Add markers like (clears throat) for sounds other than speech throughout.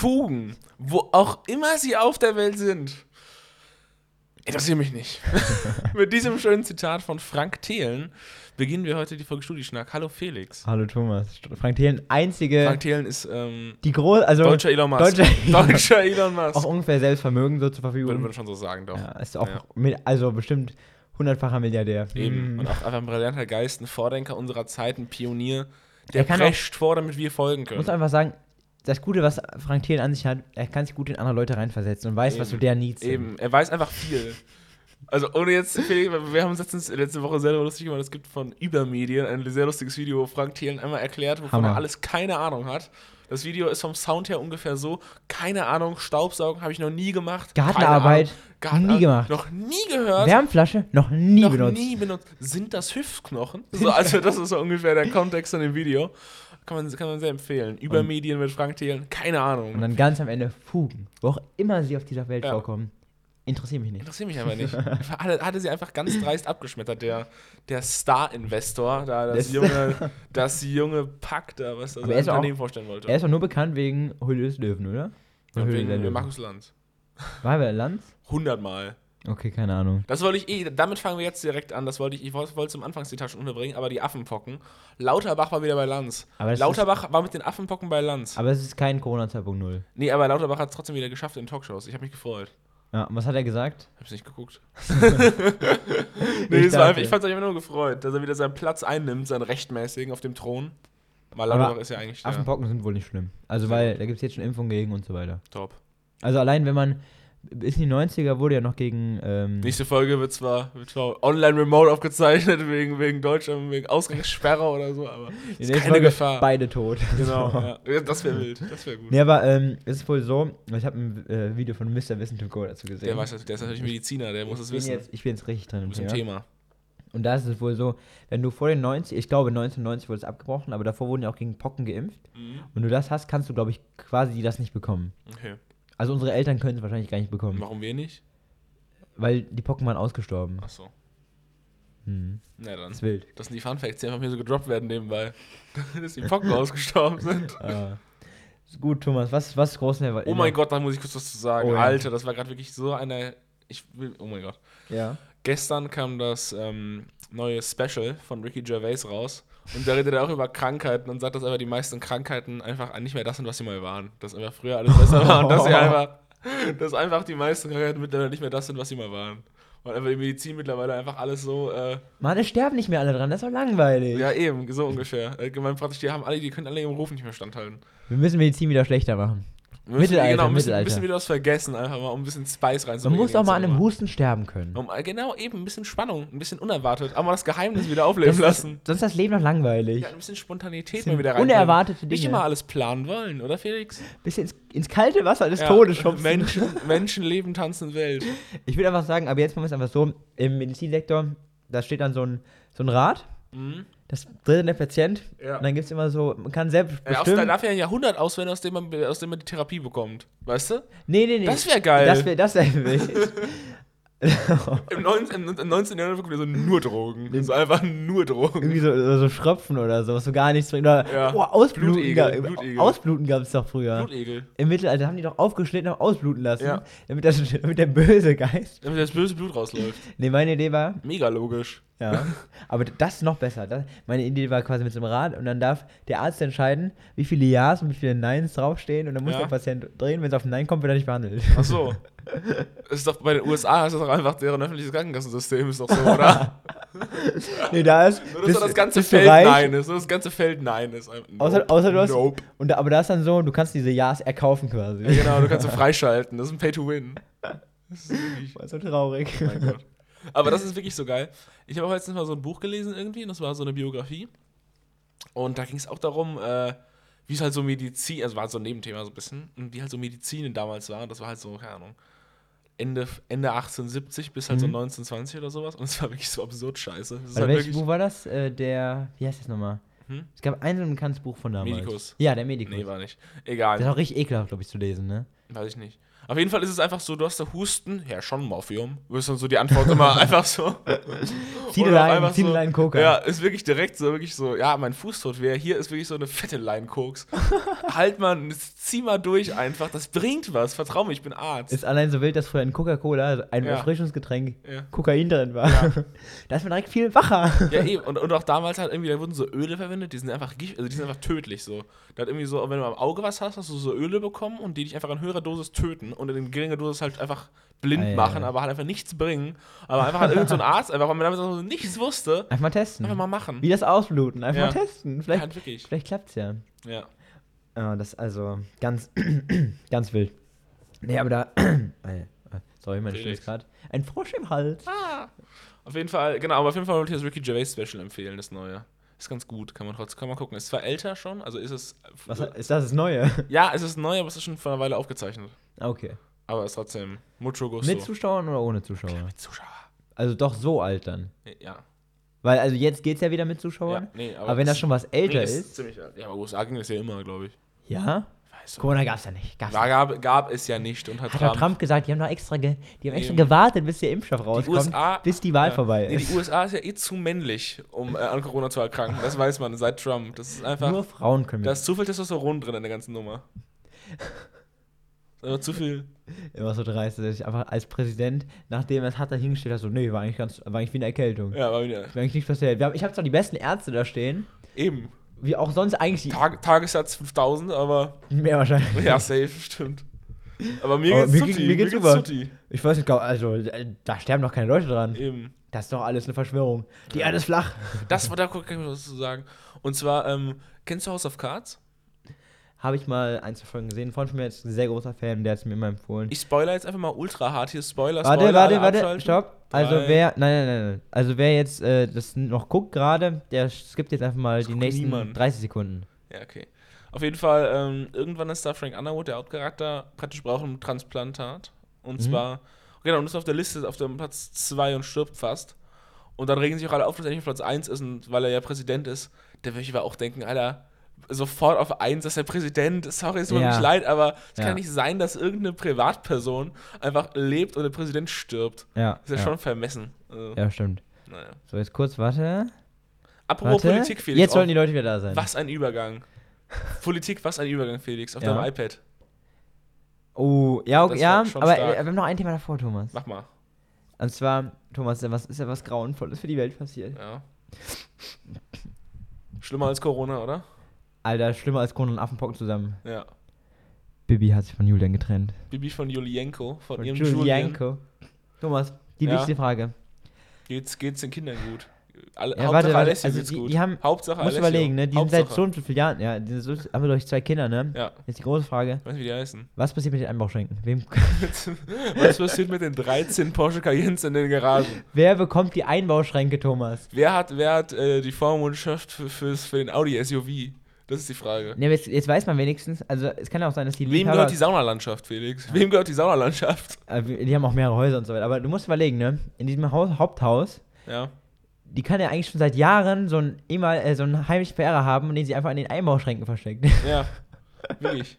Fugen, wo auch immer sie auf der Welt sind, interessiert mich nicht. (laughs) Mit diesem schönen Zitat von Frank Thelen beginnen wir heute die Folge Studieschnack. Hallo Felix. Hallo Thomas. Frank Thelen, einzige. Frank Thelen ist ähm, die große, also deutscher Elon Musk. Deutscher Elon, (laughs) deutscher Elon Musk. Auch ungefähr Selbstvermögen so zur Verfügung. Würde man schon so sagen, doch. Ja, ist auch Ja. mit, also bestimmt hundertfacher Milliardär. Eben. Mm. Und auch einfach ein brillanter Geist, ein Vordenker unserer Zeit, ein Pionier. Der Er prescht vor, damit wir folgen Ich können. muss einfach sagen, das Gute, was Frank Thelen an sich hat, er kann sich gut in andere Leute reinversetzen und weiß, was so Eben. der Needs. Eben, er weiß einfach viel. Also ohne jetzt, wir haben uns letztens, letzte Woche sehr lustig gemacht, es gibt von Übermedien ein sehr lustiges Video, wo Frank Thelen einmal erklärt, wovon Hammer. er alles keine Ahnung hat. Das Video ist vom Sound her ungefähr so, keine Ahnung, Staubsaugen habe ich noch nie gemacht. Gartenarbeit, Ahnung, nie gemacht. Noch nie gehört. Wärmflasche noch nie noch benutzt. nie benutzt. Sind das Hüftknochen? So, also das ist so ungefähr der Kontext von dem Video. Kann man, kann man sehr empfehlen. Übermedien mit Frank Thelen, keine Ahnung. Und dann ganz am Ende Fugen. Wo auch immer sie auf dieser Welt Ja. vorkommen. Interessiert mich nicht. Interessiert mich aber nicht. (laughs) Hatte, hatte sie einfach ganz dreist abgeschmettert, der, der Star-Investor, da das, Das- junge, (laughs) das junge Pack da, was er sein er ist auch- Unternehmen vorstellen wollte. Er ist doch nur bekannt wegen des Löwen, oder? Höhle wegen Löwen. Markus Lanz. War er bei Lanz? Hundertmal. Okay, keine Ahnung. Das wollte ich eh, damit fangen wir jetzt direkt an. Das wollte ich, ich wollte zum Anfangszitat schon unterbringen, aber die Affenpocken. Lauterbach war wieder bei Lanz. Lauterbach war mit den Affenpocken bei Lanz. Aber es ist kein Corona 2.0. nee, aber Lauterbach hat es trotzdem wieder geschafft in Talkshows. Ich habe mich gefreut. Ja, und was hat er gesagt? Hab's nicht geguckt. (laughs) (laughs) nee, Ich einfach, ich fand's einfach nur gefreut, dass er wieder seinen Platz einnimmt, seinen rechtmäßigen auf dem Thron. Weil Aber Lauterbach ist ja eigentlich Affenpocken sind wohl nicht schlimm. Also, weil da gibt es jetzt schon Impfungen gegen und so weiter. Top. Also, allein wenn man. Bis in die 90er wurde ja noch gegen. Ähm, Nächste Folge wird zwar, wird zwar online remote aufgezeichnet, wegen, wegen Deutschland, wegen Ausgangssperre oder so, aber ist keine Folge Gefahr. Beide tot. Genau, (laughs) So. ja. Das wäre wild, das wäre gut. Nee, aber ähm, es ist wohl so, ich habe ein äh, Video von Mr. Wissen to Go dazu gesehen. Der, weiß, der ist natürlich Mediziner, der muss es ich wissen. Jetzt, ich bin jetzt richtig drin Du bist im Thema. Thema. Und da ist es wohl so, wenn du vor den 90, ich glaube 1990 wurde es abgebrochen, aber davor wurden ja auch gegen Pocken geimpft. Mhm. Und du das hast, kannst du, glaube ich, quasi das nicht bekommen. Okay. Also unsere Eltern können es wahrscheinlich gar nicht bekommen, Warum wir nicht? weil die Pocken waren ausgestorben. Achso. Hm. Na dann. Das ist wild. Das sind die Fun Facts, die einfach mir so gedroppt werden nebenbei. (laughs) Dass die Pocken ausgestorben sind. (laughs) Ah. Ist gut, Thomas, was, was ist groß in der Oh mein Gott, da muss ich kurz was zu sagen. Oh ja. Alter, das war gerade wirklich so eine. Ich will. Oh mein Gott. Ja. Gestern kam das ähm, neue Special von Ricky Gervais raus. Und da redet er auch über Krankheiten und sagt, dass einfach die meisten Krankheiten einfach nicht mehr das sind, was sie mal waren. Dass einfach früher alles besser war und dass sie (laughs) einfach, dass einfach die meisten Krankheiten mittlerweile nicht mehr das sind, was sie mal waren. Und einfach die Medizin mittlerweile einfach alles so, äh, Mann, es sterben nicht mehr alle dran, das ist doch langweilig. ja eben, so ungefähr. Äh, gemeint praktisch, die haben alle, die können alle ihrem Ruf nicht mehr standhalten. Wir müssen Medizin wieder schlechter machen. Wir müssen, Mittelalter, genau, müssen, Mittelalter. müssen wieder was vergessen, einfach mal, um ein bisschen Spice Man reinzubringen. muss auch mal an einem. Husten sterben können. Um, äh, genau, eben, ein bisschen Spannung, ein bisschen unerwartet. Aber mal das Geheimnis wieder aufleben lassen. Sonst ist das Leben noch langweilig. Ja, ein bisschen Spontanität Bisschen mal wieder rein. unerwartete Nicht Dinge. immer alles planen wollen, oder Felix? Bisschen ins, ins kalte Wasser des Ja, Todes schubsen. Menschen, (laughs) Menschen leben, tanzen, Welt. Ich würde einfach sagen, aber jetzt machen wir es einfach so, im Medizinsektor, da steht dann so ein, so ein Rad, Mhm. Das dann der Patient Ja. und dann gibt es immer so, man kann selbst Ja, aus, bestimmen. darf ja ein Jahrhundert auswählen, aus dem, man, aus dem man die Therapie bekommt. Weißt du? nee, nee, nee. Das wäre geil. Das wäre das wär wild. (laughs) Im, 19, im, im 19. Jahrhundert bekommt ihr so nur Drogen. So einfach nur Drogen. Irgendwie so, so, Schröpfen oder so, was so gar nichts bringt. Oder Ja. oh, Ausbluten. Blutegel. Ausbluten gab es doch früher. Blutegel. Im Mittelalter haben die doch aufgeschnitten und ausbluten lassen, Ja. damit, das, (laughs) damit der böse Geist. Damit das böse Blut rausläuft. Nee, meine Idee war, Mega logisch. Ja. (laughs) Aber das ist noch besser. Das, meine Idee war quasi mit so einem Rad und dann darf der Arzt entscheiden, wie viele Ja's und wie viele Neins draufstehen und dann muss Ja. der Patient drehen, wenn es auf Nein kommt, wird er nicht behandelt. Ach so. (laughs) Ist doch bei den USA ist das doch einfach deren öffentliches Krankenkassensystem, ist doch so, oder? (laughs) nee, da ist. Nur, dass bist- das ganze Feld reich, Nein ist. Nur das ganze Feld Nein ist. Nope. Außer, außer du hast. Nope. Und da, aber da ist dann so, du kannst diese Ja's erkaufen quasi. Ja, genau, du kannst sie freischalten. Das ist ein Pay-to-Win. Das ist so traurig. Oh mein Gott. Aber das ist wirklich so geil. Ich habe auch letztens mal so ein Buch gelesen irgendwie, und das war so eine Biografie. Und da ging es auch darum, äh, wie es halt so Medizin, also war halt so ein Nebenthema so ein bisschen, und wie halt so Medizin damals war. Und das war halt so, keine Ahnung, Ende, Ende 1870 bis halt so Mhm. 1920 oder sowas. Und es war wirklich so absurd scheiße. Also halt welches. Buch war das? Äh, der. Wie heißt das nochmal? Hm? Es gab ein so ein bekanntes Buch von damals. Medikus. Ja, der Medikus. Nee, war nicht. Egal. das ist auch richtig ekelhaft, glaube ich, zu lesen, ne? Weiß ich nicht. Auf jeden Fall ist es einfach so, du hast da Husten, ja schon Morphium. Wirst dann so die Antwort immer (laughs) einfach so. Zieh Oder auch dir einfach einen, zieh so- dir einen Coca. Ja, ist wirklich direkt so, wirklich so, ja, mein Fuß tut weh. Hier ist wirklich so eine fette Line Koks. (laughs) halt mal, zieh mal durch einfach. Das bringt was. Vertrau mir, ich bin Arzt. Ist allein so wild, dass früher in Coca-Cola, ein Ja. Erfrischungsgetränk, Ja. Kokain drin war. (laughs) da ist man direkt viel wacher. Ja, eben. Und, und auch damals halt irgendwie, da wurden so Öle verwendet, die sind einfach also die sind einfach tödlich so. Da hat irgendwie so, wenn du am Auge was hast, hast du so Öle bekommen und die dich einfach in höherer Dosis töten und in geringer Dosis halt einfach blind Ah, ja, machen, ja. aber halt einfach nichts bringen. Aber einfach halt irgend so ein (laughs) Arzt, einfach, weil man damit so nichts wusste, Einfach mal testen. einfach mal machen. Wie das ausbluten. Einfach Ja. mal testen. Ja, Vielleicht, halt wirklich. vielleicht klappt's ja. Ja. Ja, das ist also ganz, (clears throat) ganz wild. Nee, aber da. (clears throat) Äh, Sorry, mein Stimme ist gerade. Ein Frosch im Hals. Auf jeden Fall, genau, aber auf jeden Fall wollte ich das Ricky Gervais Special empfehlen, das neue. Ist ganz gut, kann man trotzdem kann man gucken. Ist zwar älter schon, also ist es. Was ist das, das Neue? (laughs) Ja, es ist neu, aber es ist schon vor einer Weile aufgezeichnet. Okay. Aber es ist trotzdem mucho gusto. Mit Zuschauern oder ohne Zuschauer? Mit Zuschauer. Also doch so alt dann. Ja. Weil, also jetzt geht's ja wieder mit Zuschauern. ja nee, aber, wenn das schon was älter nee, ist. Ziemlich alt. Ja, aber USA ging das ja immer, glaube ich. Ja? Du. Corona gab's ja nicht. Gab's War, nicht. gab, gab es ja nicht und hat, Trump. Trump gesagt, die haben noch extra, ge die haben extra gewartet, bis der Impfstoff rauskommt, USA bis die Wahl ja. vorbei Nee, ist. die USA ist ja eh zu männlich, um äh, an Corona zu erkranken. Das weiß man seit Trump. Das ist einfach. Nur Frauen können da ist zu viel Testosteron drin in der ganzen Nummer. Aber zu viel. Immer so dreist, dass ich einfach als Präsident, nachdem er es hat, da hingestellt hat, so, nee, war eigentlich ganz, war eigentlich wie eine Erkältung. Ja, aber wieder. Mir eigentlich nichts passiert. Haben, ich habe zwar die besten Ärzte da stehen, Eben. Wie auch sonst eigentlich die, Tag, Tagessatz 5000, aber. mehr wahrscheinlich. Ja, safe, stimmt. Aber mir Aber geht's mir mir geht's tutti. Ich weiß nicht, also äh, da sterben doch keine Leute dran. Eben. Das ist doch alles eine Verschwörung. Die Erde ist flach. Das war da kann ich was zu sagen. Und zwar, ähm, kennst du House of Cards? Habe ich mal ein, zwei Folgen gesehen. Freund von mir ist ein sehr großer Fan, der hat es mir immer empfohlen. Ich spoiler jetzt einfach mal ultra hart hier. Spoiler, warte, Spoiler, warte, alle warte, abschalten. stopp. Also Drei. wer, nein, nein, nein, nein. Also wer jetzt äh, das noch guckt gerade, der skippt jetzt einfach mal die guckt nächsten niemand. 30 Sekunden. Ja, okay. Auf jeden Fall, ähm, irgendwann ist da Frank Underwood, der Hauptcharakter, praktisch braucht ein Transplantat. Und Mhm. zwar, genau, und ist auf der Liste auf dem Platz 2 und stirbt fast. Und dann regen sich auch alle auf, dass er nicht auf Platz 1 ist und weil er ja Präsident ist, da würde ich aber auch denken, Alter, sofort auf 1 ist der Präsident, sorry, es tut mir Ja. leid, aber es Ja. kann nicht sein, dass irgendeine Privatperson einfach lebt und der Präsident stirbt. Ja. Ist ja, schon vermessen. Also, Ja, stimmt. naja. So, jetzt kurz, warte. Apropos warte. Politik, Felix. Jetzt sollten die Leute wieder da sein. was ein Übergang. Politik, was ein Übergang, Felix, auf Ja. deinem iPad. Oh, ja, okay, ja, aber stark. äh, wir haben noch ein Thema davor, Thomas. Mach mal. Und zwar, Thomas, was ist ja was Grauenvolles für die Welt passiert? Ja. Schlimmer als Corona, oder? Alter, schlimmer als Corona und Affenpocken zusammen. Ja. Bibi hat sich von Julian getrennt. Bibi von Julienko, von, Von ihrem Julian. Julianko. Thomas, die Ja. wichtigste Frage. Geht's, geht's den Kindern gut? Alle, Ja, Hauptsache warte, Alessio also geht's die- gut. die haben- Hauptsache du Alessio. überlegen, ne? Die sind seit Hauptsache. so und so vielen Jahren, ja, die sind so, haben wir durch zwei Kinder, ne? Ja, Jetzt die große Frage. weiß nicht, wie die heißen. Was passiert mit den Einbauschränken? Wem, (laughs) Was passiert mit den 13 Porsche Cayennes in den Garagen? wer bekommt die Einbauschränke, Thomas? Wer hat, wer hat äh, die Vormundschaft für, für den Audi SUV? Das ist die Frage. Ne, aber jetzt, jetzt weiß man wenigstens, also es kann ja auch sein, dass die Wem gehört die Saunalandschaft, Felix? Wem gehört die Saunalandschaft? (laughs) äh, die haben auch mehrere Häuser und so weiter, aber du musst überlegen, ne? In diesem Haus, Haupthaus, Ja. die kann ja eigentlich schon seit Jahren so einen, emal, äh, so einen heimlichen Verehrer haben, den sie einfach in den Einbauschränken versteckt. (laughs) Ja. Wirklich.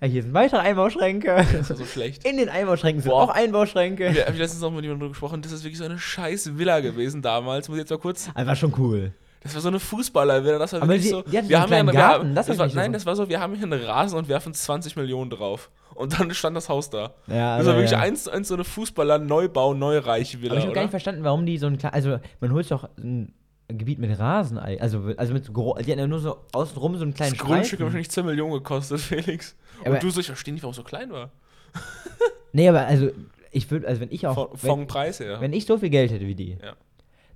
ja, hier sind weitere Einbauschränke. Das ist ja so schlecht. In den Einbauschränken sind Boah. auch Einbauschränke. Wir haben letztens noch mit jemandem drüber gesprochen, das ist wirklich so eine scheiß Villa gewesen damals. Muss ich jetzt mal kurz. Einfach schon cool. Das war so eine Fußballervilla. Das war Aber wirklich die- so. die wir einen haben ja kleinen wir Garten, haben- das das war, Nein, so. das war so, wir haben hier einen Rasen und werfen 20 Millionen drauf. Und dann stand das Haus da. Ja, Das war wirklich ja. eins zu eins so eine Fußballer-Neubau, neureich Villa. Aber ich habe gar nicht verstanden, warum die so ein kleines. Also, man holt doch ein Gebiet mit Rasen, also, also mit so Die hatten ja nur so außenrum so einen kleinen das Grundstück hat wahrscheinlich 10 Millionen gekostet, (laughs) Felix. Aber- und du so, ich verstehe nicht, warum es so klein war. Nee, aber also, ich würde, also wenn ich auch. Von, wenn, vom Preis her. wenn ich so viel Geld hätte wie die, Ja.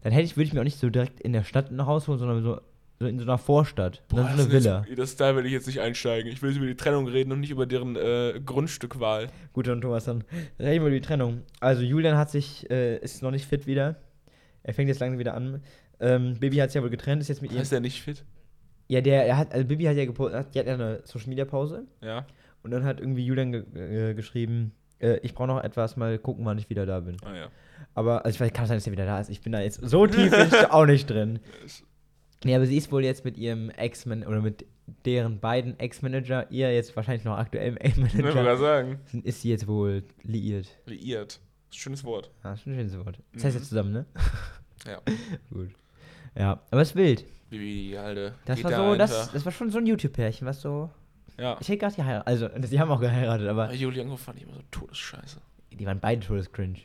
Dann hätte ich, würde ich mir auch nicht so direkt in der Stadt ein Haus holen, sondern so, so in so einer Vorstadt. Boah, ist das eine Villa. Jetzt, das, da will ich jetzt nicht einsteigen. Ich will über die Trennung reden und nicht über deren äh, Grundstückwahl. Gut, dann Thomas, dann reden wir über die Trennung. Also Julian hat sich, äh, ist noch nicht fit wieder. Er fängt jetzt langsam wieder an. Ähm, Bibi hat sich ja wohl getrennt, ist jetzt mit ihr. Ist der nicht fit? Ja, der, er hat, also Bibi hat ja gepostet, die hat ja eine Social Media Pause. Ja. Und dann hat irgendwie Julian ge äh, geschrieben, äh, ich brauche noch etwas, mal gucken, wann ich wieder da bin. Ah ja. Aber, also ich weiß, kann sein, dass er wieder da ist. Ich bin da jetzt so tief bin ich auch nicht drin. Nee, aber sie ist wohl jetzt mit ihrem Ex-Man oder mit deren beiden Ex-Manager, ihr jetzt wahrscheinlich noch aktuell (laughs) Ich wollte Manager, gerade sagen. ist sie jetzt wohl liiert. Liiert. Schönes Wort. Ja, ist ein schönes Wort. Das heißt Mhm. jetzt zusammen, ne? Ja. (laughs) Gut. Ja, aber es ist wild. Wie die alte. Das war so, das, das war schon so ein YouTube-Pärchen, was so. Ja. Ich hätte gerade geheiratet. Also, (laughs) sie haben auch geheiratet, aber Julianko fand ich immer so todesscheiße. die waren beide todescringe.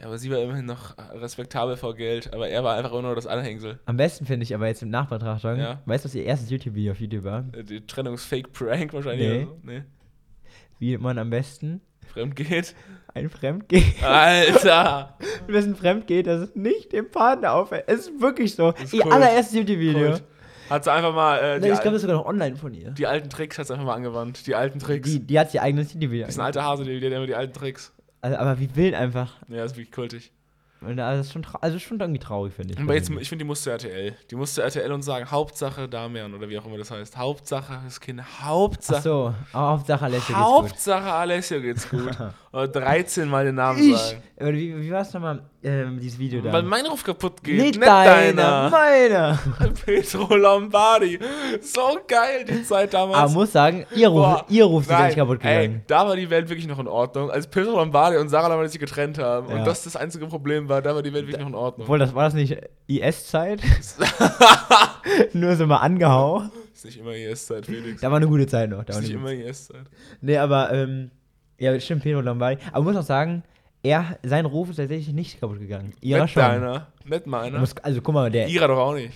Ja, aber sie war immerhin noch respektabel vor Geld, aber er war einfach immer nur das Anhängsel. Am besten finde ich aber jetzt im Nachbetrachtung, Ja. weißt du, was ihr erstes YouTube-Video auf YouTube war? Äh, Die Trennungsfake-Prank wahrscheinlich. Nee. so. nee. Wie man am besten Fremd geht. ein Fremdgeht. Alter! (laughs) Am besten Fremdgeht, das ist nicht dem Partner auffällt. Es ist wirklich so. ist Ihr Kult. allererstes YouTube-Video. Kult. Hat sie einfach mal äh, die, Nee, ich glaube, das ist sogar noch online von ihr. die alten Tricks hat sie einfach mal angewandt. Die alten Tricks. Die, die hat ihr eigenes YouTube-Video. Das ist ein alter Hase, die hat immer die alten Tricks. Also, aber wie wild einfach. Ja, ist wirklich kultig. Und das ist schon, also schon irgendwie traurig, finde ich. Aber jetzt, ich finde, die musste RTL. Die musste RTL und sagen, Hauptsache Damian oder wie auch immer das heißt. Hauptsache das Kind. Hauptsache. Ach so, Hauptsache Alessio geht's gut. Hauptsache Alessio geht's gut. (laughs) oder 13 Mal den Namen Ich! sagen. Wie, wie war es nochmal, ähm, dieses Video da? Weil mein Ruf kaputt geht. nicht, Nicht, deiner, deiner. meiner. (laughs) Petro Lombardi. So geil, die Zeit damals. Aber muss sagen, ihr Ruf, Boah, ihr Ruf ist nicht kaputt ey, gegangen. da war die Welt wirklich noch in Ordnung. Als Petro Lombardi und Sarah Lombardi sich getrennt haben Ja. und das das einzige Problem war, da war die Welt wirklich noch in Ordnung. Obwohl, das war das nicht IS-Zeit? (laughs) Nur so mal angehau. ist nicht immer IS-Zeit, Felix. Da war eine gute Zeit noch. Da war ist nicht immer IS-Zeit. Nee, aber, ähm, ja, stimmt, Pedro Lombardi. Aber muss auch sagen, er, sein Ruf ist tatsächlich nicht kaputt gegangen. Ihrer Nicht schon. deiner, nicht meiner. Muss, also guck mal, der. Ihrer doch auch nicht.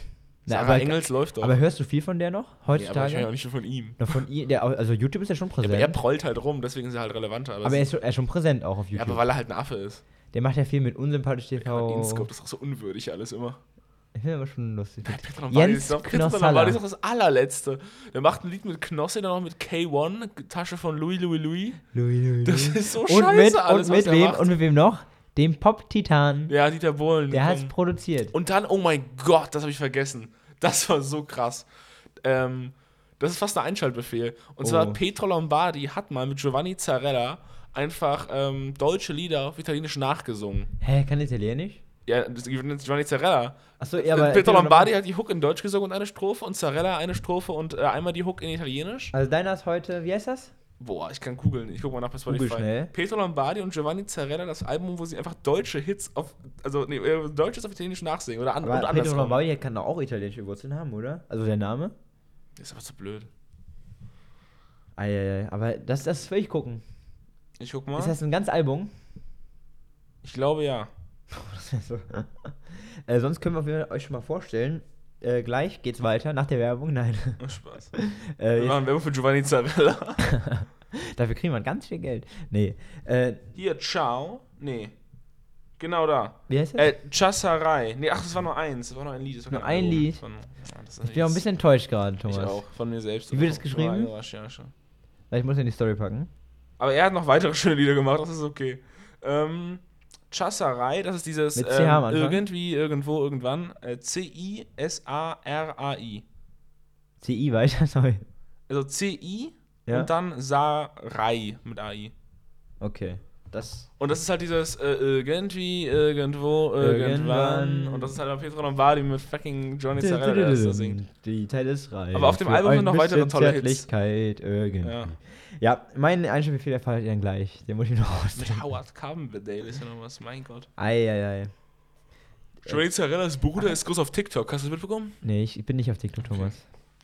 Na, Sarah aber- Engels läuft doch. Aber hörst du viel von der noch? Nee, aber Heutzutage? ich höre ja nicht schon von ihm. Noch von ihr, der, also YouTube ist ja schon Ja, präsent. aber er prollt halt rum, deswegen ist er halt relevanter. Aber, aber er ist, schon- er ist schon präsent auch auf ja, YouTube. aber weil er halt ein Affe ist. der macht ja viel mit unsympathisch Ja, TV. Inscope, das ist auch so unwürdig alles immer. Ich finde aber schon lustig. Jens Knossalla. Lombardi ist doch das allerletzte. Der macht ein Lied mit Knossi, dann noch mit K1, Tasche von Louis Louis Louis. Louis, Louis, Das ist so und scheiße mit, alles, und mit was er wem macht. und mit wem noch? Dem Pop-Titan. ja, Dieter Bohlen. der hat es produziert. Und dann, oh mein Gott, das habe ich vergessen. Das war so krass. Ähm, das ist fast ein Einschaltbefehl. Und Oh. zwar Petro Lombardi hat mal mit Giovanni Zarella einfach ähm, deutsche Lieder auf Italienisch nachgesungen. Hä, kann Italienisch? Ja, Giovanni Zarella. Achso, ja, aber. Petro Lombardi hat die Hook in Deutsch gesungen und eine Strophe und Zarella eine Strophe und äh, einmal die Hook in Italienisch. Also deiner ist heute, wie heißt das? Boah, ich kann googeln. Ich guck mal nach bei Spotify. schnell. Petro Lombardi und Giovanni Zarella, das Album, wo sie einfach deutsche Hits auf, also nee, äh, Deutsches auf Italienisch nachsingen oder an, und Aber Pedro andersrum. Lombardi kann doch auch italienische Wurzeln haben, oder? Also der Name? Ist aber zu blöd. Eieiei, aber das, das will ich gucken. Ich guck mal. Ist das ein ganz Album? Ich glaube ja. So. (laughs) äh, sonst können wir euch schon mal vorstellen. Äh, gleich geht's weiter nach der Werbung. Nein. Oh, Spaß. (laughs) Äh, Wir machen Werbung für Giovanni Zarella. (laughs) dafür kriegen wir ganz viel Geld. Nee. Äh, Hier, ciao. Nee. Genau da. wie heißt das? Äh, Chassarai. Nee, ach, das war nur eins. Das war nur ein Lied. Das war Nur ein. Lied? War nur- ja, ich bin auch ein bisschen enttäuscht gerade, Thomas. Ich auch. Von mir selbst. Wie wird es Von geschrieben? Ich muss in die Story packen. Aber er hat noch weitere schöne Lieder gemacht. Das ist okay. Ähm, Chassarai, das ist dieses ähm, irgendwie, irgendwo, irgendwann. Äh, C-I-S-A-R-A-I. CI weiter, sorry. Also C-I Ja. und dann Sarai mit A-I. Okay. Das. Und das ist halt dieses äh, irgendwie, irgendwo, irgendwann. Irgendwann. Und das ist halt auch Pietro Lombardi mit fucking Johnny Zarella, der das da singt. Die Zeit ist reif. Aber auf dem Album sind noch weitere tolle Hits. Irgendwie. Ja. Ja, mein Einstellbefehl erfahrt ihr dann gleich. Den muss ich noch ausdenken. Mit Howard Carpendale ist ja noch was, mein Gott. Eieiei. Johnny Zarellas Bruder ist groß auf TikTok. Hast du das mitbekommen? Nee, ich bin nicht auf TikTok, Thomas.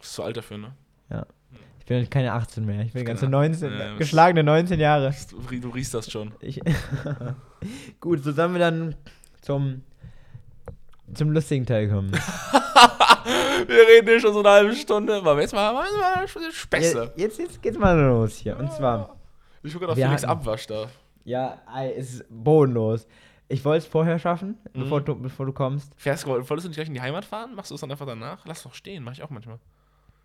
Bist zu alt dafür, ne? Ich bin keine 18 mehr. Ich bin ganze Genau. 19. Ja, was- geschlagene 19 Jahre. Du, du riechst das schon. Ich (laughs) Gut, so sollen wir dann zum, zum lustigen Teil kommen. (laughs) Wir reden hier schon so eine halbe Stunde. Wir jetzt mal, mal, mal Späße. jetzt, jetzt geht's mal los hier. Und zwar, Ich gucke auf Felix hatten- Abwasch da. ja, es ist bodenlos. Ich wollte es vorher schaffen, Mhm. bevor, du, bevor du kommst. Fährst du, wolltest du nicht gleich in die Heimat fahren? Machst du es dann einfach danach? Lass doch stehen, mach ich auch manchmal.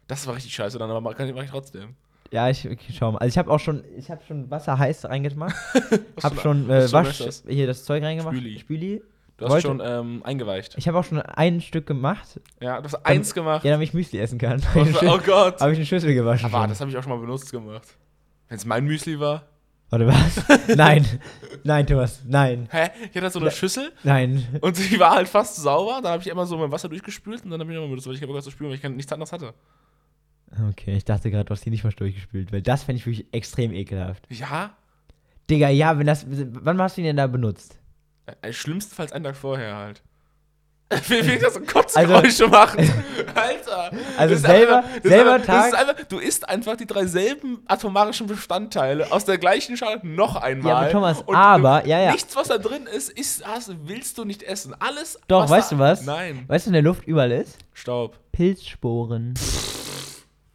Das war richtig scheiße dann, aber mach, mach ich trotzdem. Ja, ich okay, schau mal. Also ich habe auch schon, ich habe schon Wasser heiß reingemacht. (laughs) Hab schon äh, Wasch, hier das Zeug reingemacht. Spüli. Spüli. Du hast Wollte- schon ähm, eingeweicht. Ich habe auch schon ein Stück gemacht, Ja, du hast eins gemacht. ja, damit ich Müsli essen kann. Oh, (laughs) oh Gott. habe ich eine Schüssel gewaschen. Aber schon. das habe ich auch schon mal benutzt gemacht. Wenn es mein Müsli war. Warte, was? (laughs) nein. Nein, Thomas. Nein. Hä? Ich hatte so eine Ne. Schüssel Nein. und die war halt fast sauber. Dann habe ich immer so mein Wasser durchgespült und dann habe ich nochmal benutzt, weil ich keinen Bock zu spülen, weil ich nichts anderes hatte. Okay, ich dachte gerade, du hast die nicht mal durchgespült, weil das fände ich wirklich extrem ekelhaft. Ja? Digga, ja, wenn das. Wann hast du ihn denn da benutzt? Äh, schlimmstenfalls einen Tag vorher halt. (laughs) Wie will ich das so Kotzgeräusche (laughs) machen? (laughs) Alter. Also selber- einfach, selber einfach, Tag- einfach, Du isst einfach die drei selben atomarischen Bestandteile aus der gleichen Schale noch einmal. Ja, aber Thomas, Und aber, du, ja, ja. Nichts, was da drin ist, ist hast, willst du nicht essen. Alles. Doch, weißt da, du was? Nein. Weißt du, in der Luft überall ist? Staub. Pilzsporen.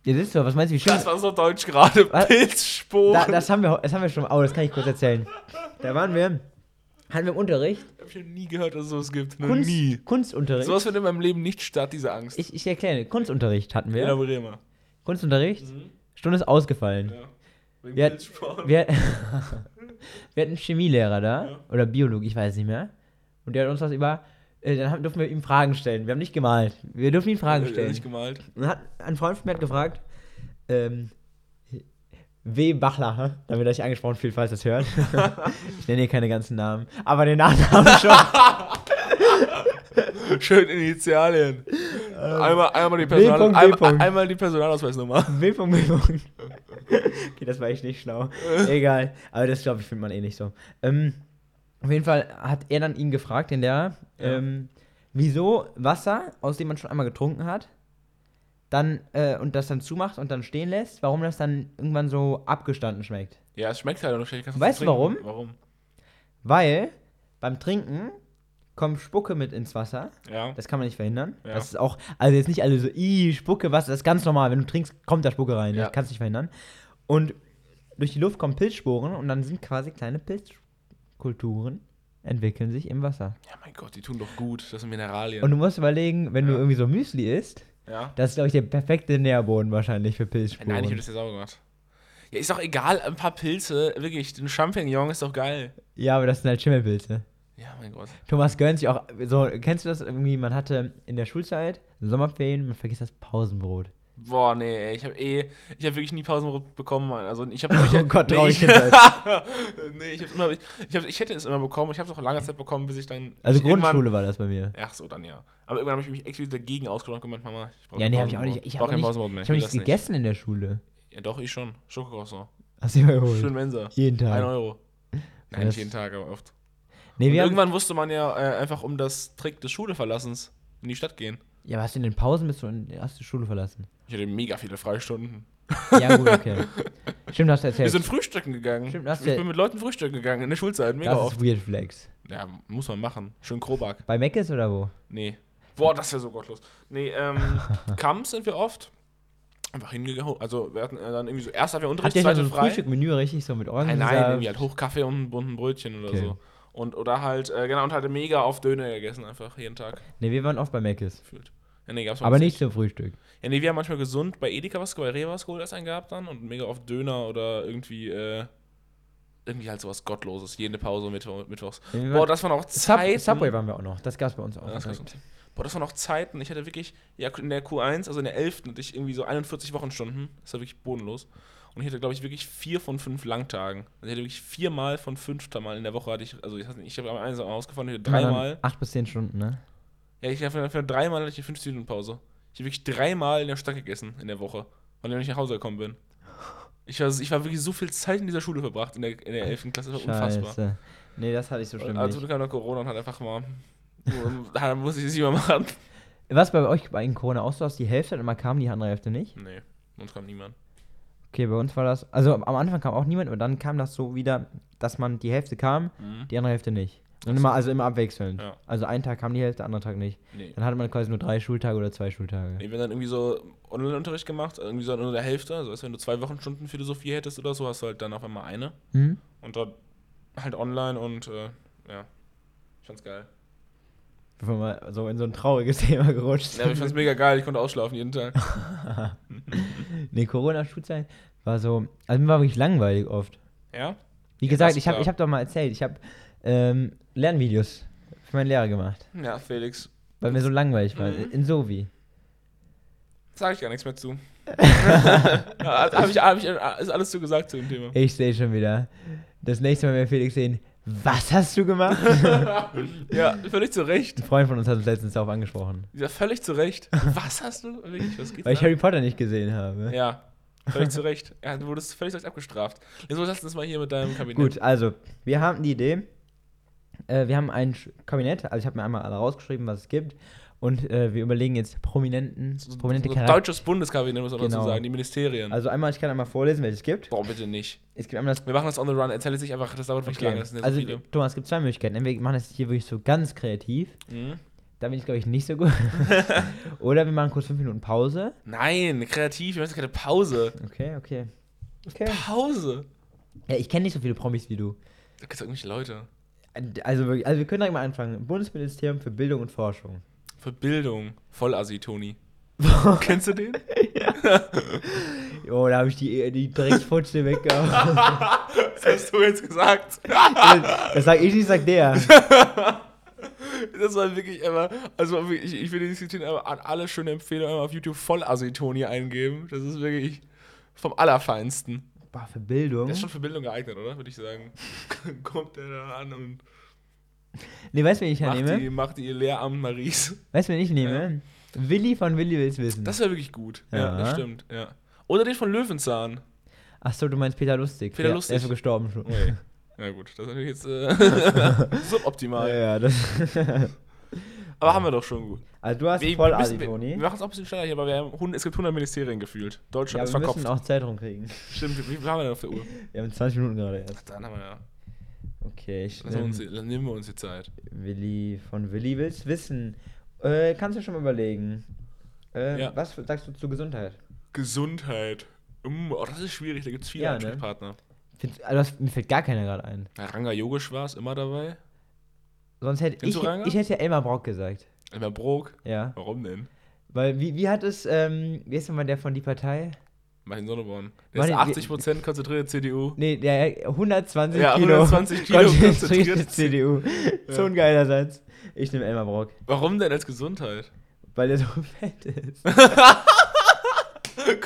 Ja, siehst du, was meinst du, wie schlimm Das war so deutsch gerade. Was? Pilzsporen. da, das, haben wir, das haben wir schon. Oh, das kann ich kurz erzählen. Da waren wir. Hatten wir im Unterricht. Hab ich noch nie gehört, dass es sowas gibt. Noch Kunst, nie. Kunstunterricht. Sowas findet in meinem Leben nicht statt, diese Angst. Ich, ich erkläre. Kunstunterricht hatten wir. Ja, Bremer. Kunstunterricht. Stunde ist ausgefallen. Ja. Wegen Wir- Pilzsporen. Wir, (laughs) wir hatten einen Chemielehrer da. Ja. Oder Biologie, ich weiß nicht mehr. Und der hat uns was über. Äh, dann haben, durften wir ihm Fragen stellen. Wir haben nicht gemalt. Wir durften ihm Fragen stellen. Nicht gemalt. Und dann hat ein Freund von mir hat gefragt, ähm, W. Bachler, damit sich angesprochen fühlt, falls er es hört. (laughs) ich nenne hier keine ganzen Namen, aber den Nachnamen schon. (laughs) Schön Initialien. einmal, einmal, die W. Personal, W. einmal, Punkt. einmal die Personalausweisnummer. (laughs) W. W. Okay, das war echt nicht schlau. Egal, aber das glaube ich findet man eh nicht so. Ähm, auf jeden Fall hat er dann ihn gefragt, den Lehrer, Ja. ähm, wieso Wasser, aus dem man schon einmal getrunken hat, dann äh, und das dann zumacht und dann stehen lässt, warum das dann irgendwann so abgestanden schmeckt. Ja, es schmeckt halt noch schlecht. Weißt du warum? Warum? Weil beim Trinken kommt Spucke mit ins Wasser. Ja. Das kann man nicht verhindern. Ja. Das ist auch, also jetzt nicht alle so, i Spucke, Wasser, das ist ganz normal. Wenn du trinkst, kommt da Spucke rein. Ja. Das kannst du nicht verhindern. Und durch die Luft kommen Pilzsporen und dann sind quasi kleine Pilzkulturen entwickeln sich im Wasser. ja, mein Gott, die tun doch gut. Das sind Mineralien. Und du musst überlegen, wenn du Ja. irgendwie so Müsli isst, ja. das ist, glaube ich, der perfekte Nährboden wahrscheinlich für Pilzsporen. Nein, ich hätte das ja sauber gemacht. Ja, ist doch egal, ein paar Pilze, wirklich, ein Champignon ist doch geil. ja, aber das sind halt Schimmelpilze. Ja, mein Gott. Thomas gönnt sich auch, so, kennst du das irgendwie, man hatte in der Schulzeit Sommerferien, man vergisst das Pausenbrot. Boah, nee, ich habe eh, ich habe wirklich nie Pausenbrot bekommen. Mann. Also ich habe Oh Gott, nee, ich, nee, ich, hab immer, ich, (laughs) (laughs) ich, hab, ich hätte es immer bekommen. Ich habe es auch lange Zeit bekommen, bis ich dann. Also Grundschule war das bei mir. Ach so, dann ja. Aber irgendwann habe ich mich explizit dagegen ausgesprochen und gemeint, Mama, ich brauche Ja, nee, hab ich auch nicht. Ich habe kein nicht, Pausenbrot mehr. ich hab das gegessen in der Schule. Ja, doch, ich schon. Schokocroissant. Hast du immer geholt? Schön Mensa. Jeden Tag. Ein Euro. Nein, nicht jeden Tag, aber oft. Nee, irgendwann wusste man ja äh, einfach um das Trick des Schuleverlassens in die Stadt gehen. Ja, hast du in den Pausen bist du in, hast du Schule verlassen? Ich hatte mega viele Freistunden. Ja, gut, okay. (laughs) Stimmt, hast du Wir erzählt. sind frühstücken gegangen. Stimmt, hast ich du- bin mit Leuten frühstücken gegangen in der Schulzeit. Mega das oft. ist Weird Flex. Ja, muss man machen. Schön Krobak. Bei Meckes oder wo? Nee. Boah, das wäre so gottlos. Nee, ähm, (laughs) Kamps sind wir oft. Einfach hingegangen. Also, wir hatten äh, dann irgendwie so, erst hatten wir Habt Unterricht, ihr zweite so ein frei. Frühstückmenü richtig so mit Nein, Orangensaft? nein, irgendwie halt Hochkaffee und bunten Brötchen oder Okay. so. Und, oder halt, äh, genau, und halt mega oft Döner gegessen, einfach jeden Tag Nee, wir waren oft bei Meckes. gefühlt. Ja, nee, gab's Aber nicht zum Frühstück. Ja, nee, wir haben manchmal gesund bei Edeka was, bei Rewe was geholt, als einen gehabt dann und mega oft Döner oder irgendwie, äh, irgendwie halt sowas Gottloses, jede Pause Mittwo mittwochs. Ja, Boah, das waren auch Sub Zeiten. Subway waren wir auch noch. Das gab's bei uns auch. Ja, das Boah, das waren auch Zeiten. Ich hatte wirklich, ja, in der Q1, also in der 11. hatte ich irgendwie so 41 Wochenstunden. Das war wirklich bodenlos. Und ich hatte, glaube ich, wirklich vier von fünf Langtagen. Also ich hatte wirklich viermal von fünf Mal in der Woche hatte ich, also ich, ich habe am eins ausgefahren, ich hatte dreimal. Acht bis zehn Stunden, ne? Ja, ich habe für dreimal hatte ich eine 50 Minuten Pause. Ich habe wirklich dreimal in der Stadt gegessen in der Woche, weil ich nicht nach Hause gekommen bin. Ich war, ich war wirklich so viel Zeit in dieser Schule verbracht, in der, in der 11. Klasse, das war unfassbar. Scheiße. Nee, das hatte ich so schlimm Also kam noch Corona und hat einfach mal, (laughs) da muss ich es nicht mehr machen. Was bei euch bei Corona auch so, dass die Hälfte immer kam, die andere Hälfte nicht? Nee, uns kam niemand. Okay, bei uns war das, also am Anfang kam auch niemand, aber dann kam das so wieder, dass man die Hälfte kam, Mhm. die andere Hälfte nicht. Und immer, so. also immer abwechselnd. Ja. Also einen Tag kam die Hälfte, anderen Tag nicht. Nee. Dann hatte man quasi nur drei Schultage oder zwei Schultage. Nee, wir haben dann irgendwie so Online-Unterricht gemacht, irgendwie so nur der Hälfte. Also, als wenn du zwei Wochenstunden Philosophie hättest oder so, hast du halt dann auf einmal eine. Hm? Und dort halt online und äh, ja. Ich fand's geil. Bevor wir so in so ein trauriges (laughs) Thema gerutscht Ja, ich fand's mega geil, ich konnte ausschlafen jeden Tag. (laughs) nee, Corona-Schulzeit war so, also mir war wirklich langweilig oft. Ja? Wie Ja, gesagt, ich habe ich hab doch mal erzählt, ich habe ähm, Lernvideos für meinen Lehrer gemacht, Ja, Felix. weil mir so langweilig war. Mhm. In Sovi. Sag ich gar nichts mehr zu. (laughs) ja, hab ich, hab ich, ist alles zu gesagt zu dem Thema. Ich sehe schon wieder. Das nächste Mal, wenn wir Felix sehen, Was hast du gemacht? (laughs) Ja, völlig zu Recht. Ein Freund von uns hat uns letztens darauf angesprochen. Ja, völlig zu Recht. Was hast du? Wirklich, was geht's Weil ich? Harry Potter nicht gesehen habe. Ja, völlig zu Recht. Ja, du wurdest völlig zu Recht abgestraft. Jetzt lass uns mal hier mit deinem Kabinett. Gut, also, wir haben die Idee. Äh, wir haben ein Kabinett, also ich habe mir einmal alle rausgeschrieben, was es gibt. Und äh, wir überlegen jetzt Prominenten, So, prominente so Charaktere. deutsches Bundeskabinett, muss man dazu Genau. sagen, die Ministerien. Also einmal, ich kann einmal vorlesen, welches es gibt. Boah, bitte nicht. Es gibt einmal das Wir machen das on the run. Erzähl es nicht einfach, das dauert wirklich lange. Das so also, viele. Thomas, es gibt zwei Möglichkeiten. Entweder wir machen das hier wirklich so ganz kreativ. Mhm. Da bin ich, glaube ich, nicht so gut. (laughs) Oder wir machen kurz fünf Minuten Pause. Nein, kreativ, wir machen keine Pause. Okay, okay. Okay. Pause. Ja, ich kenne nicht so viele Promis wie du. Da gibt es irgendwelche Leute. Also, wirklich- also wir können direkt mal anfangen. Bundesministerium für Bildung und Forschung. Für Bildung. Vollassi, Toni. (laughs) Kennst du den? Oh, da habe ich die, die Drecksfutsche weggehauen. (laughs) Was hast du jetzt gesagt? (laughs) das sag ich nicht, sagt der. Das war wirklich immer, also ich, ich will diskutieren, aber an alle schöne Empfehlungen auf YouTube Vollassi-Toni eingeben. Das ist wirklich vom Allerfeinsten. Boah, für Bildung. Der ist schon für Bildung geeignet, oder? Würde ich sagen. (laughs) Kommt der da an und Nee, weißt du, wen ich macht nehme? die, macht ihr Lehramt Maries. Weißt du, wen ich nehme? Willi von Willi will's wissen. Das wäre wirklich gut. Ja. Ja. das stimmt, ja. Oder den von Löwenzahn. Achso, du meinst Peter Lustig. Peter Lustig. Der ist so gestorben schon. Okay. (laughs) Ja gut, das ist natürlich jetzt äh, (laughs) suboptimal. Ja, ja, das. Aber haben wir doch schon gut. Also du hast Wir, voll wir, müssen, wir, Toni. wir machen es auch ein bisschen schneller hier, aber wir haben, 100 es gibt 100 Ministerien gefühlt. Deutschland Ja, ist wir verkopft. müssen auch Zeit rumkriegen. Stimmt, wie viel haben wir denn auf der Uhr? (laughs) Wir haben 20 Minuten gerade erst. Dann haben wir ja. Okay, ich wir uns, dann nehmen wir uns die Zeit. Willi von Willi will's wissen. Äh, kannst du schon mal überlegen. Äh, Ja. Was sagst du zu Gesundheit? Gesundheit. Mm, oh, das ist schwierig, da gibt es viele Ja, ne? Ansprechpartner. Find, also mir fällt gar keiner gerade ein. Ja, Ranga Yogesh war es immer dabei. Sonst hätte ich, ich hätte ja Elmar Brock gesagt. Elmar Brok. Ja. Warum denn? Weil, wie, wie hat es, ähm, wie ist nochmal der von die Partei? Martin Sonneborn. Der ist Martin, 80% konzentrierte CDU. Nee, der 120 Ja, Kilo. 120 Kilo konzentrierte konzentriert. CDU. So ein geiler Satz. Ich nehme Elmar Brock. Warum denn als Gesundheit? Weil er so (laughs) fett ist. (laughs) Comedy!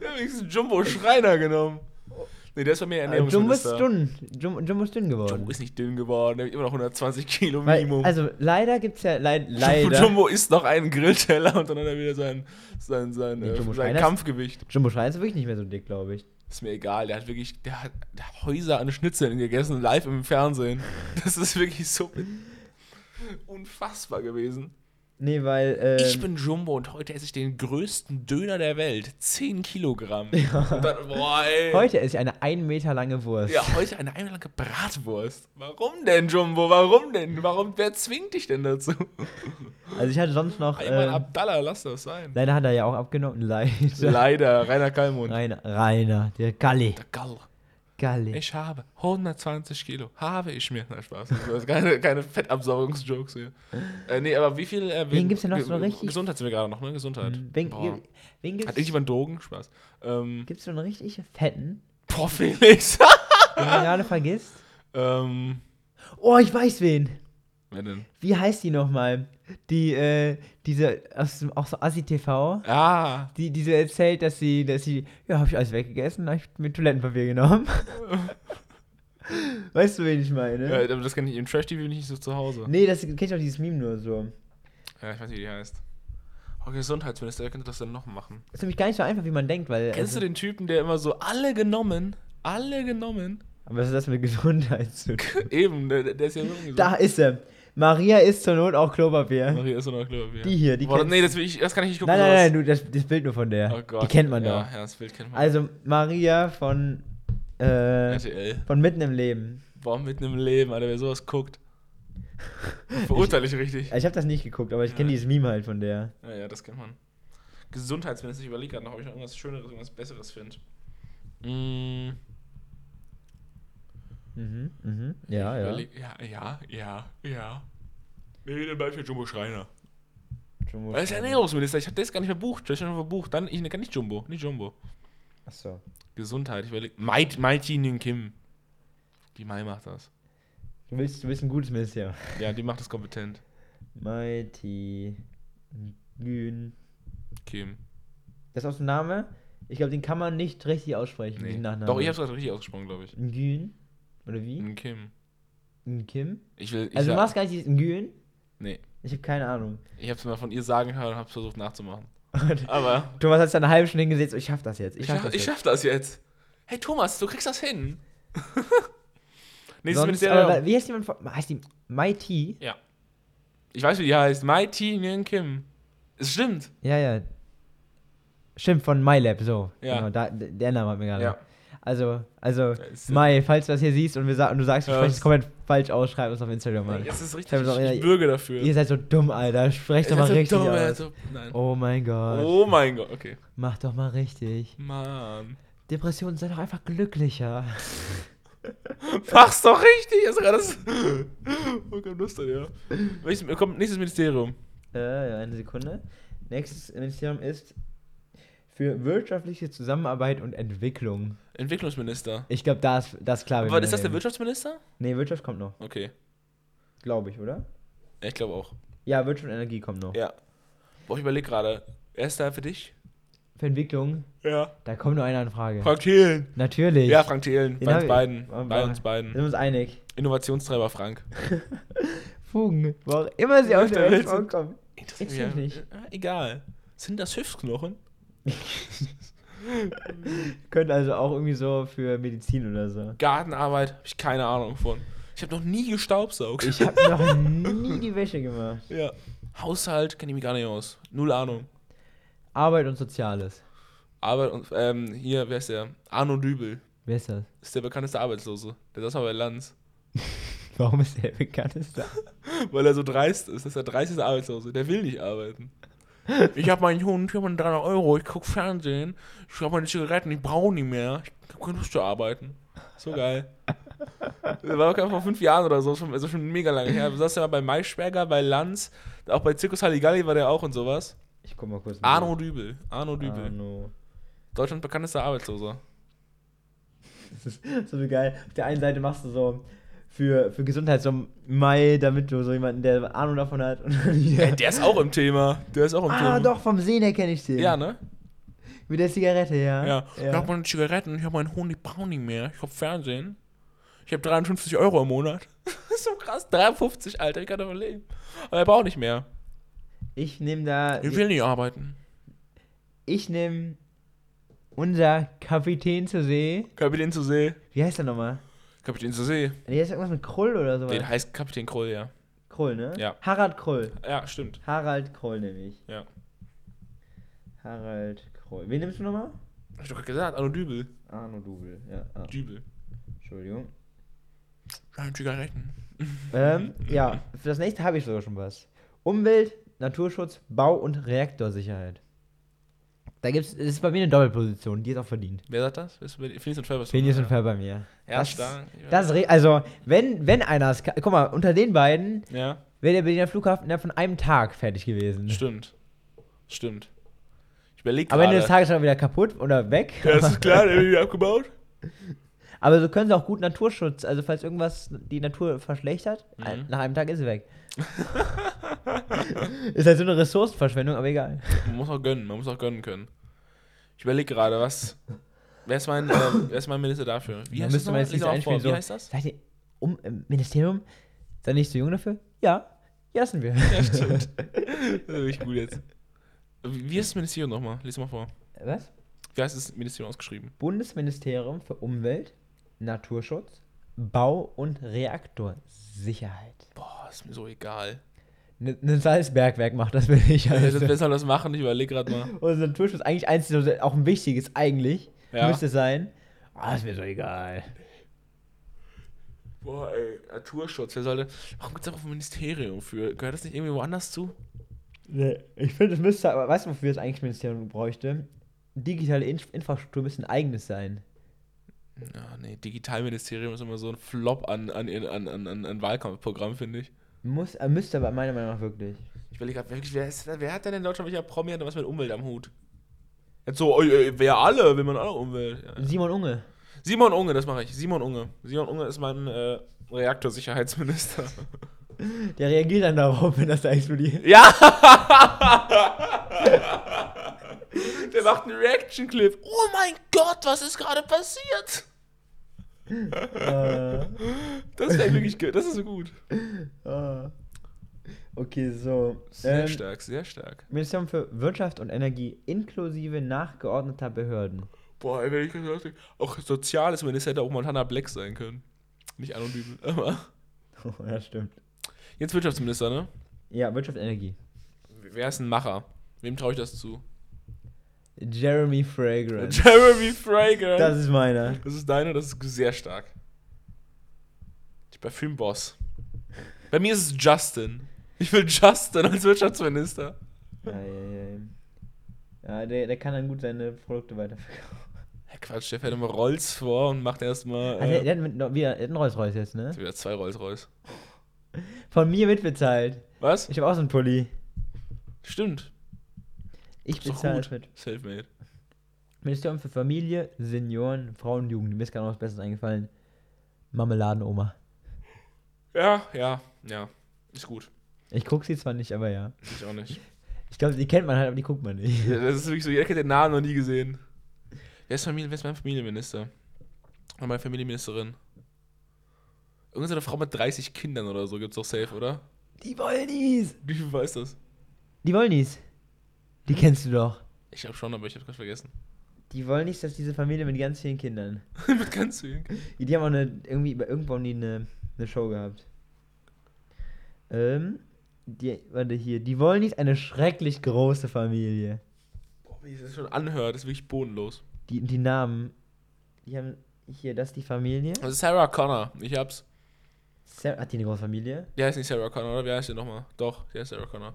Der hat wenigstens Jumbo Schreiner genommen. Nee, der ist bei mir Äh, Jumbo ist dünn. Jumbo, Jumbo ist dünn geworden. Jumbo ist nicht dünn geworden, der hat immer noch 120 Kilo Weil, Minimum. also leider gibt's ja leid, Jumbo, leider. Jumbo isst noch einen Grillteller und dann hat er wieder sein, sein, sein, Nee, äh, sein Schreiner ist- Kampfgewicht. Jumbo Schrein ist wirklich nicht mehr so dick, glaube ich. Ist mir egal, der hat wirklich, der hat, der hat Häuser an Schnitzeln gegessen, live im Fernsehen. Das ist wirklich so (laughs) unfassbar gewesen. Nee, weil. Ähm, Ich bin Jumbo und heute esse ich den größten Döner der Welt. 10 Kilogramm. (laughs) Und dann, boah, ey. Heute esse ich eine 1 Meter lange Wurst. Ja, heute eine einmal lange Bratwurst. Warum denn, Jumbo? Warum denn? Warum, wer zwingt dich denn dazu? (laughs) Also ich hatte sonst noch. Einmal Ähm, Abdallah, lass das sein. leider hat er ja auch abgenommen. (laughs) Leider. Leider, Rainer Kallmund. Rainer, Rainer, der Galli. Der Gall. Galli. Ich habe 120 Kilo. Habe ich mir. Na, Spaß. Das keine, keine Fettabsaugungsjokes hier. Äh, nee, aber wie viel. Äh, Wen gibt's denn noch so richtig- Gesundheit sind wir gerade noch, ne? Gesundheit. Wen, Boah. wen Hat gibt's, irgendjemand Drogen? Spaß. Ähm, gibt's so einen richtig fetten, boah, Felix. (laughs) den man gerade vergisst? ähm, Oh, ich weiß wen. wer denn? Wie heißt die nochmal? Die, äh, diese, aus, dem- auch so Assi TV. Ah, Die, die so erzählt, dass sie, dass sie, ja, hab ich alles weggegessen, hab ich mit Toilettenpapier genommen. (laughs) weißt du, wen ich meine? ja, aber das kenne ich im Trash-TV nicht so zu Hause. Nee, das kenn ich auch dieses Meme nur so. Ja, ich weiß nicht, wie die heißt. Oh, Gesundheitsminister, wer könnte das denn noch machen? ist nämlich gar nicht so einfach, wie man denkt, weil. Kennst also, du den Typen, der immer so alle genommen, alle genommen? Aber was ist das mit Gesundheit zu tun? (laughs) Eben, der, der ist ja so ungesund. Da ist er. Maria isst zur Not auch Klopapier. Maria ist so noch Klopapier. Die hier, die Boah, kennst nee, das, will ich, das kann ich nicht gucken. Nein, nein, nein, du, das, das Bild nur von der. Oh Gott. Die kennt man ja, doch. Ja, das Bild kennt man. Also Maria von äh, RTL. von mitten im Leben. Boah, mitten im Leben, Alter, wer sowas guckt. (laughs) Verurteile ich richtig. Ich habe das nicht geguckt, aber ich kenne Ja. dieses Meme halt von der. Ja, ja, das kennt man. Gesundheitsminister, ich überlege gerade noch, ob ich noch irgendwas Schöneres, irgendwas Besseres finde. Mm, Mhm, mhm. Ja, ja. ja, ja, ja, ja. Dann bleib ich für Jumbo Schreiner. Jumbo Er ist Schreiner. Ernährungsminister, ich habe das gar nicht verbucht. Das ist schon verbucht. Dann, ich kann nicht Jumbo, nicht Jumbo. Achso. Gesundheit, ich überlege. Nguyen Kim. Die Mai macht das. Du willst, du willst ein gutes Ministerium. Ja, die macht das kompetent. Mighty Gün. Kim. Das ist auch so ein Name? Ich glaube, den kann man nicht richtig aussprechen. Nee. Doch, ich hab's gerade richtig ausgesprochen, glaube ich. Gün. Oder wie? Ein Kim. Ein Kim? Ich will. Ich Also du machst gar nicht diesen Ngün? Nee. Ich habe keine Ahnung. Ich hab's mal von ihr sagen hören und hab's versucht nachzumachen. Aber. Thomas hat sich eine halbe Stunde hingesetzt, ich schaff das jetzt. Ich Ich, schaff das ich jetzt. schaff das jetzt. Hey Thomas, du kriegst das hin. (laughs) Nächstes Sonst, Ministerium. aber, wie heißt jemand von. Heißt die Mighty? Ja. Ich weiß, wie die heißt. Mighty Nguyen Kim. Es stimmt. Ja, ja. Stimmt, von MyLab, so. Ja. Genau, da, der Name hat mir gerade. Ja. Also, also, ist- Mai, falls du das hier siehst und, wir sa und du sagst, du Ja, sprichst das- es komplett falsch aus, schreib uns auf Instagram an. Das ist richtig. Doch- Ich bürge dafür. Ihr seid so dumm, Alter. Sprecht doch mal so richtig dumm, aus. also- Nein. Oh mein Gott. Oh mein Gott, okay. Mach doch mal richtig. Mann. Depressionen sind doch einfach glücklicher. (laughs) Mach's doch richtig. Also gerade das. Oh Gott, Lust an, ja. Welches, kommt nächstes Ministerium. Äh, ja, eine Sekunde. Nächstes Ministerium ist für wirtschaftliche Zusammenarbeit und Entwicklung. Entwicklungsminister. Ich glaube, da ist, das ist klar. Aber ist das der. Wirtschaftsminister? Nee, Wirtschaft kommt noch. Okay. Glaube ich, oder? Ich glaube auch. Ja, Wirtschaft und Energie kommt noch. Ja. Boah, ich überlege gerade. Wer ist da für dich? Für Entwicklung, Ja. da kommt nur einer in Frage. Frank Thelen. Natürlich. Ja, Frank Thelen. Den Bei uns beiden. Bei uns Sind beiden. wir uns einig. Innovationstreiber Frank. (laughs) Fugen. Wo auch immer sie auf der Welt sind- vorkommen. Interessiert mich ja- Egal. Sind das Hüftknochen? (laughs) (laughs) Könnte also auch irgendwie so für Medizin oder so. Gartenarbeit? Habe ich keine Ahnung von. Ich habe noch nie gestaubsaugt. Ich habe noch (laughs) nie die Wäsche gemacht. ja. Haushalt kenne ich mich gar nicht aus. Null Ahnung. Arbeit und Soziales. Arbeit und, ähm, hier, wer ist der? Arno Dübel. Wer ist das? Ist der bekannteste Arbeitslose. Der saß mal bei Lanz. (laughs) Warum ist der bekannteste? Weil er so dreist ist. Das ist der dreisteste Arbeitslose. Der will nicht arbeiten. Ich habe meinen Hund, ich habe meine 300 Euro, ich gucke Fernsehen, ich habe meine Zigaretten, ich brauche nie mehr. Ich habe keine Lust zu arbeiten. So geil. Das war auch vor fünf Jahren oder so, schon, also schon mega lange her. Du saß ja mal bei Maischberger, bei Lanz, auch bei Zirkus Halligalli war der auch und sowas. Ich guck mal kurz. Arno Dübel. Arno Dübel. Arno. Deutschland bekanntester Arbeitsloser. Das (laughs) ist so geil. Auf der einen Seite machst du so für, für Gesundheit so Mai, damit du so jemanden, der Ahnung davon hat. Wieder- Ey, der ist auch im Thema. Der ist auch im Thema. ah, doch, vom Sehen her kenne ich den. Ja, ne? Mit der Zigarette, ja. Ja. Ich habe meine Zigaretten, ich habe meinen brauche nicht mehr. Ich habe Fernsehen. Ich habe 53 Euro im Monat. (laughs) Das ist so krass. 53, Alter, ich kann davon leben. Aber er braucht nicht mehr. Ich nehme da. Ich will nicht arbeiten. Ich nehme unser Kapitän zur See. Kapitän zur See. Wie heißt der nochmal? Kapitän zur See. Der ist irgendwas mit Krull oder sowas. Den heißt Kapitän Kroll, ja. Krull, ne? Ja. Harald Krull. Ja, stimmt. Harald Krull nämlich. Ja. Harald Krull. Wen nimmst du nochmal? Hab ich doch gerade gesagt, Arno Dübel. Arno Dubel. Ja. Ah, Dübel. Entschuldigung. Schein Zigaretten. ähm, ja, für das nächste habe ich sogar schon was. Umwelt, Naturschutz, Bau und Reaktorsicherheit. Da gibt's, das ist bei mir eine Doppelposition, die ist auch verdient. Wer sagt das? Phineas und Ferb. ist Phineas und Ferb bei mir. Ja, das, stark. Das also, wenn, wenn einer es kann, guck mal, unter den beiden Ja, wäre der Berliner Flughafen innerhalb von einem Tag fertig gewesen. stimmt. Stimmt. Ich überlege Aber gerade. Ende des Tages schon wieder kaputt oder weg. Ja, das ist klar, der wird wieder abgebaut. (laughs) Aber so können sie auch gut Naturschutz, also falls irgendwas die Natur verschlechtert, Mhm. nach einem Tag ist sie weg. (laughs) ist halt so eine Ressourcenverschwendung, aber egal. Man muss auch gönnen, man muss auch gönnen können. Ich überlege gerade, was. Wer ist mein, äh, wer ist mein Minister dafür? Wie heißt das man jetzt nicht einspielen, vor. Wie so- heißt das? Seid ihr um, im Ministerium? Seid ihr nicht so jung dafür? Ja. Ja, sind wir. Ja, stimmt. das ist wirklich gut jetzt. Wie wie heißt das Ministerium nochmal? Lies mal vor. Was? Wie heißt das Ministerium ausgeschrieben? Bundesministerium für Umwelt, Naturschutz, Bau und Reaktorsicherheit. Boah, ist mir so egal. Ein Salzbergwerk macht das, will ich. Also, Also. wer soll das machen? Ich überlege gerade mal. Und Naturschutz eigentlich eins, so- auch ein wichtiges eigentlich, Ja. müsste sein. Ah, ist mir so egal. Boah, ey, Naturschutz, wer sollte. Warum gibt es auch ein Ministerium für? Gehört das nicht irgendwie woanders zu? Nee, ich finde, es müsste, aber weißt du, wofür das eigentlich Ministerium bräuchte? Digitale In Infrastruktur müsste ein eigenes sein. Ja, nee, Digitalministerium ist immer so ein Flop an, an, an, an, an, an Wahlkampfprogramm, finde ich. Muss, äh, müsste aber meiner Meinung nach wirklich. Ich überlege gerade, wirklich, wer, ist, wer hat denn in Deutschland welcher Promi hat was mit Umwelt am Hut? Jetzt so, äh, wer alle, will man alle Umwelt. Ja. Simon Unge. Simon Unge, das mache ich. Simon Unge. Simon Unge ist mein äh, Reaktorsicherheitsminister. (laughs) Der reagiert dann darauf, wenn das da explodiert. ja! (laughs) Der macht einen Reaction-Clip. Oh mein Gott, was ist gerade passiert? Äh, Das wäre wirklich gut. Das ist so gut. äh. Okay, so. Sehr Ähm, stark, sehr stark. Ministerium für Wirtschaft und Energie inklusive nachgeordneter Behörden. Boah, ey, wenn ich hätte, auch soziales Minister hätte auch Montana Black sein können. Nicht anonym, (laughs) aber. (laughs) ja, stimmt. Jetzt Wirtschaftsminister, ne? Ja, Wirtschaft und Energie. Wer ist ein Macher? Wem traue ich das zu? Jeremy (laughs) Fragrance. Jeremy Fragrance. Das ist meiner. Das ist deine, das ist sehr stark. Die Parfümboss. Bei mir ist es Justin. Ich will Justin als Wirtschaftsminister. Ja, ja, ja. Ja, der, der kann dann gut seine Produkte weiterverkaufen. Hey, Quatsch, der fährt immer Rolls vor und macht erstmal Ah, der, äh, der hat wieder der hat einen Rolls-Royce jetzt, ne? wieder zwei Rolls Royce. Von mir mitbezahlt. Was? Ich habe auch so einen Pulli. Stimmt. Ich bezahle es mit. Selfmade. Ministerium für Familie, Senioren, Frauen und Jugend. Mir ist gerade noch was Besseres eingefallen. Marmeladenoma. Ja, ja, ja. Ist gut. Ich gucke sie zwar nicht, aber ja. Ich auch nicht. Ich glaube, die kennt man halt, aber die guckt man nicht. Ja, Das ist wirklich so, jeder kennt den Namen noch nie gesehen. Wer ist, Familie, wer ist mein Familienminister? Oder meine Familienministerin? Irgendeine Frau mit 30 Kindern oder so gibt's doch safe, oder? Die Wollnies! Wie viel weiß das? Die Wollnies. Die kennst du doch. Ich glaube schon, aber ich habe gerade vergessen. Die Wollnies, das ist diese Familie mit ganz vielen Kindern. (laughs) mit ganz vielen. Die haben auch eine, irgendwie, irgendwo haben die eine, eine Show gehabt. Ähm, die, warte hier. Die Wollnies, eine schrecklich große Familie. Boah, wie sich das schon anhört, ist wirklich bodenlos. Die, die Namen, die haben, hier, das ist die Familie. Das ist Sarah Connor. Ich hab's. Sarah, hat die eine große Familie? Die heißt nicht Sarah Connor, oder? Wie heißt die nochmal? Doch, die heißt Sarah Connor.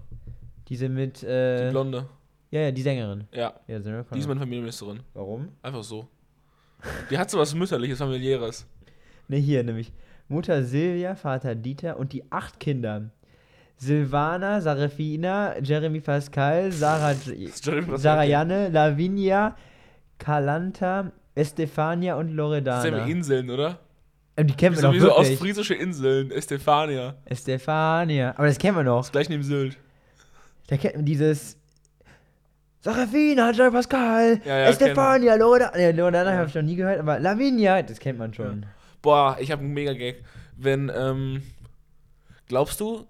Diese mit, Die äh, Blonde. Ja, ja, die Sängerin. Ja, Ja, Sarah die ist Connor. meine Familienministerin. Warum? Einfach so. Die hat so was Mütterliches, Familiäres. Ne, hier nämlich. Mutter Silvia, Vater Dieter und die acht Kinder. Silvana, Sarafina, Jeremy Pascal, Sarah, (laughs) Jeremy. Sarah Janne, Lavinia, Kalanta, Estefania und Das Loredana. sind ja Inseln, oder? Ähm, die kennen wir so, doch wie so ostfriesische Inseln. Estefania. Estefania. Aber das kennen wir noch. Ist gleich neben Sylt. Da kennt man dieses Sarafina, Jeremy Pascal, Ja, ja, Estefania, Loredana. Ne, Loredana habe ich noch nie gehört, aber Lavinia, das kennt man schon. Boah, ich habe einen mega Gag. Wenn, ähm, glaubst du,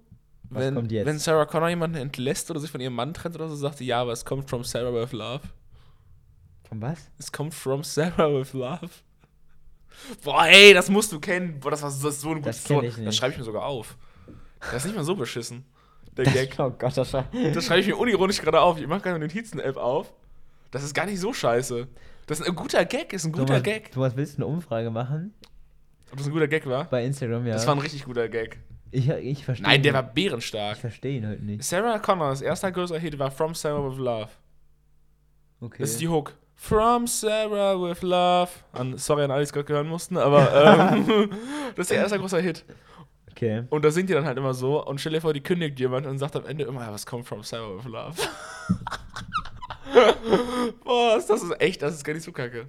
Was wenn, wenn Sarah Connor jemanden entlässt oder sich von ihrem Mann trennt oder so, sagt sie, ja, aber es kommt from Sarah with Love. Von was? Es kommt from Sarah with Love. Boah, ey, das musst du kennen. Boah, das war so, das ist so ein Das gutes Tor. nicht. Das schreibe ich mir sogar auf. Das ist nicht mal so beschissen. Der Das, Gag. oh Gott, das war. Das schreibe ich mir unironisch gerade auf. Ich mache gerade eine Notizen-App auf. Das ist gar nicht so scheiße. Das ist ein guter Gag, ist ein guter Thomas, Gag. Thomas, willst du eine Umfrage machen? Ob das ein guter Gag war? Bei Instagram, ja. Das war ein richtig guter Gag. ich, ich verstehe Nein, der ihn. war bärenstark. Ich verstehe ihn halt nicht. Sarah Connors erster größer Hit war From Sarah with Love. Okay. Das ist die Hook. From Sarah with Love. An, sorry an alle, die es gerade hören mussten, aber (laughs) ähm, (laughs) das ist ihr erster großer Hit. Okay. Und da singt die dann halt immer so und stell dir vor, die kündigt jemand und sagt am Ende immer, ja, was kommt from Sarah with Love? (laughs) Boah, das ist echt, das ist gar nicht so kacke.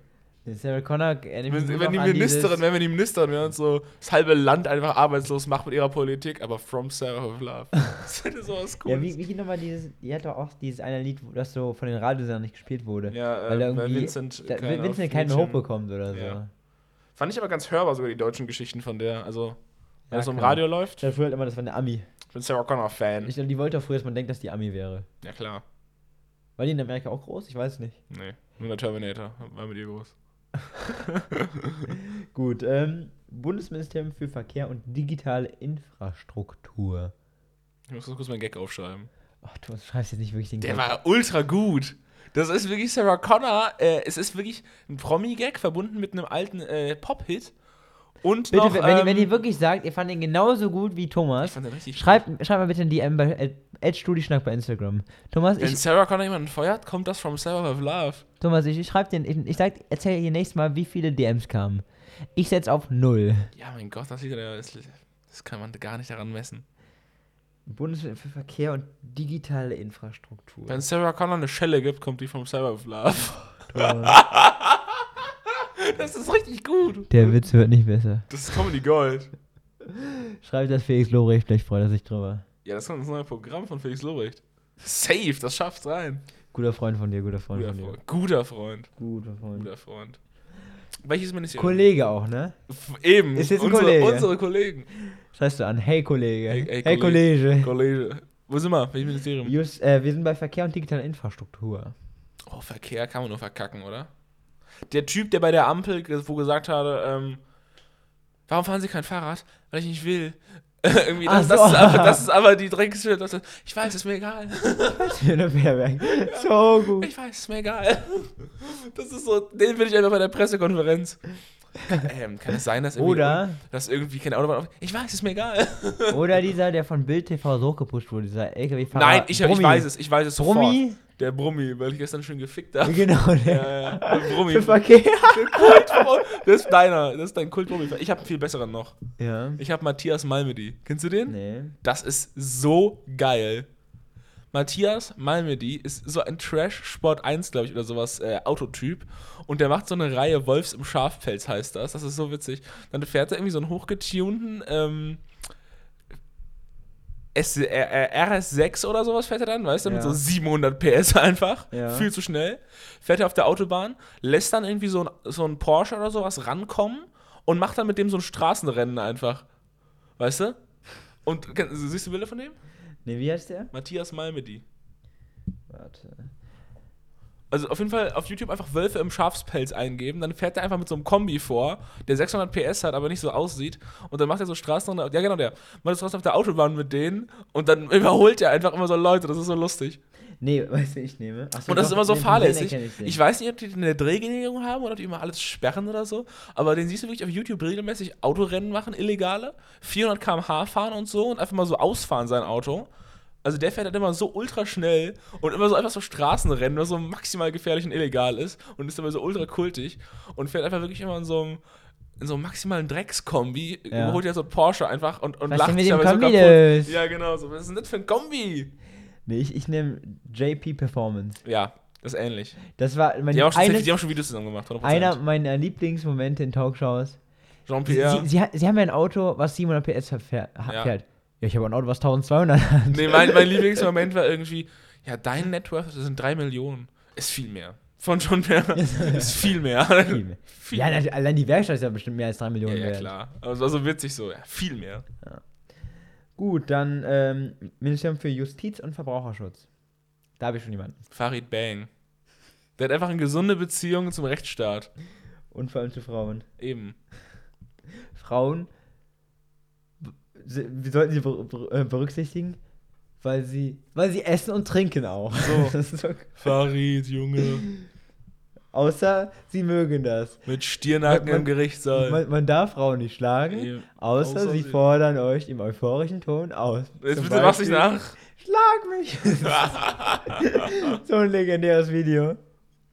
Sarah Connor mich Wenn, wenn die Ministerin, wenn wir die Ministerin wären und so das halbe Land einfach arbeitslos macht mit ihrer Politik, aber from Sarah with Love. (laughs) Das hätte sowas Ja, Cooles. wie, wie geht nochmal dieses. Die hat doch auch dieses eine Lied, das so von den Radiosendern nicht gespielt wurde. Ja, weil äh, weil irgendwie. Vincent da, keinen Vincent keinen Mädchen- hochbekommt oder so. Ja. Fand ich aber ganz hörbar, sogar die deutschen Geschichten von der. Also, wenn Ja, das so im klar. Radio läuft. Ich dachte früher halt immer, das war eine Ami. Ich bin Sarah Connor-Fan. Ich glaube, die wollte auch früher, dass man denkt, dass die Ami wäre. Ja, klar. War die in Amerika auch groß? Ich weiß nicht. Nee, nur der Terminator war mit ihr groß. (laughs) Gut, ähm, Bundesministerium für Verkehr und digitale Infrastruktur. Ich muss kurz meinen Gag aufschreiben. Ach, du schreibst jetzt nicht wirklich den Der Gag. war ultra gut. Das ist wirklich Sarah Connor. Äh, es ist wirklich ein Promi-Gag verbunden mit einem alten äh, Pop-Hit. Und Bitte, noch, wenn, ihr, ähm, wenn ihr wirklich sagt, ihr fandet ihn genauso gut wie Thomas, fand schreibt, schreibt mal bitte in DM bei Edstudischnack bei Instagram. Thomas, Wenn ich, Sarah Connor jemanden feuert, kommt das from Sarah with Love. Thomas, ich, ich schreib den, ich, ich sag, erzähl ihr nächstes Mal, wie viele DMs kamen. Ich setz auf null. Ja, mein Gott, das, das, das kann man gar nicht daran messen. Bundesministerium für Verkehr und digitale Infrastruktur. Wenn Sarah Connor eine Schelle gibt, kommt die vom Sarah with Love. (laughs) (laughs) Das ist richtig gut. Der Witz wird nicht besser. Das ist Comedy Gold. Schreibt das Felix Lobrecht, vielleicht freut er sich drüber. Ja, das kommt das neue Programm von Felix Lobrecht. Safe, das schafft's rein. Guter Freund von dir, guter Freund Guter von dir. Freund. Guter Freund. Guter Freund. Guter Freund. Welches Ministerium? Kollege auch, ne? Eben. Ist jetzt ein unsere, Kollege. unsere Kollegen. Schreibst du an, hey Kollege. Hey- Hey, hey, Kollege. Kollege. Wo sind wir? Welches Ministerium? Just, äh, wir sind bei Verkehr und digitaler Infrastruktur. Oh, Verkehr kann man nur verkacken, oder? Der Typ, der bei der Ampel, wo gesagt hatte, ähm, warum fahren Sie kein Fahrrad? Weil ich nicht will. (laughs) Irgendwie, das, Ach das, so. ist aber, das ist aber die ist- Ich weiß, ist mir egal. (laughs) Schöne Werbung. So gut. Ich weiß, ist mir egal. Das ist so, den will ich einfach bei der Pressekonferenz. Ähm, kann es sein, dass irgendwie, Oder, dass irgendwie keine Autobahn auf. Ich weiß, ist mir egal. oder dieser, der von Bild TV so hochgepusht wurde, dieser LKW-Fahrer. Nein, ich, ich Brummi. weiß es, ich weiß es sofort. Der Brummi, weil ich gestern schon gefickt habe. Genau, der. Ja, ja, der (laughs) Brummi. Für Verkehr. Das ist deiner, das ist dein Kult-Brummi. Ich habe einen viel besseren noch. Ja. Ich habe Matthias Malmedy. Kennst du den? Nee. Das ist so geil. Matthias Malmedy ist so ein Trash Sport 1, glaube ich, oder sowas, äh, Autotyp. Und der macht so eine Reihe Wolfs im Schafpelz, heißt das. Das ist so witzig. Dann fährt er irgendwie so einen hochgetunten ähm, äh, äh, RS6 oder sowas fährt er dann, weißt du, mit Ja. so 700 PS einfach. Ja. Viel zu schnell. Fährt er auf der Autobahn, lässt dann irgendwie so ein, so ein Porsche oder sowas rankommen und macht dann mit dem so ein Straßenrennen einfach. Weißt du? Und siehst du Bilder von dem? Nee, wie heißt der? Matthias Malmedy. Warte. Also auf jeden Fall auf YouTube einfach Wölfe im Schafspelz eingeben, dann fährt er einfach mit so einem Kombi vor, der 600 PS hat, aber nicht so aussieht und dann macht er so Straßen, ja genau der, macht Straßen auf der Autobahn mit denen und dann (laughs) überholt er einfach immer so Leute, das ist so lustig. Nee, (laughs) weißt du, ich nehme. Ach so, Und das doch, ist immer so fahrlässig. ich. Ich weiß nicht, ob die eine Drehgenehmigung haben oder ob die immer alles sperren oder so, aber den siehst du wirklich auf YouTube regelmäßig Autorennen machen, illegale, 400 km/h fahren und so und einfach mal so ausfahren sein Auto. Also der fährt halt immer so ultra schnell und immer so einfach so Straßenrennen, was so maximal gefährlich und illegal ist und ist immer so ultra kultig und fährt einfach wirklich immer in so einem in so einem maximalen Dreckskombi, Ja. holt ja so Porsche einfach und, und Was lacht sich dem aber so Kombi kaputt. Ja, genau, so. Was ist denn das für ein Kombi? Nee, ich, ich nehme JP Performance. Ja, das ist ähnlich. Das war mein Die haben eines, die haben schon Videos zusammen gemacht, 100%. einer meiner Lieblingsmomente in Talkshows. Sie, Jean-Pierre. sie, sie, sie haben ja ein Auto, was 700 PS fährt. Ja. Ja, ich habe ein Auto, was 1200 hat. (laughs) Nee, mein, mein Lieblingsmoment war irgendwie, ja, dein Net Worth, das sind 3 Millionen. Ist viel mehr. Von John Pierre (laughs) ist viel mehr. Viel mehr. (laughs) Viel Ja, mehr. natürlich, allein die Werkstatt ist ja bestimmt mehr als 3 ja, Millionen ja, wert. klar. Aber es war so witzig so, ja, viel mehr. Gut, dann ähm, Ministerium für Justiz und Verbraucherschutz. Da habe ich schon jemanden. Farid Bang. Der hat einfach eine gesunde Beziehung zum Rechtsstaat. Und vor allem zu Frauen. Eben. Frauen, wir sollten sie äh, berücksichtigen, weil sie, weil sie essen und trinken auch. So. (laughs) So Farid, Junge. außer sie mögen das. Mit Stirnacken Man- im Gerichtssaal. Man, man darf Frauen nicht schlagen, Eben. außer, Außer sie fordern euch im euphorischen Ton aus. Jetzt Zum bitte mach's nicht Beispiel, nach. Schlag mich! (laughs) so ein legendäres Video.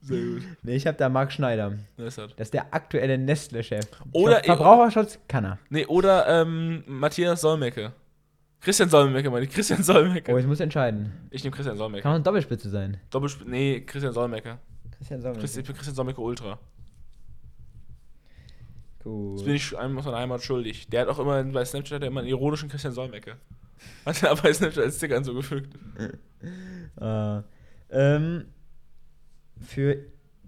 Sehr gut. Nee, ich habe da Marc Schneider. Das ist das. Ist der aktuelle Nestle-Chef. Oder- Ver- Verbraucherschutz kann er. Nee, oder ähm, Matthias Solmecke. Christian Solmecke meine ich. Christian Solmecke. Oh, ich muss entscheiden. Ich nehme Christian Solmecke. Kann auch eine Doppelspitze sein. Doppelsp nee, Christian Solmecke. Christian. Christi- Ich bin Christian Solmecke Ultra. Cool. Das bin ich einem aus meiner Heimat schuldig. Der hat auch immer bei Snapchat hat er immer einen ironischen Christian Solmecke. Hat er (laughs) bei Snapchat als Sticker hinzugefügt. Äh, (laughs) ähm, für,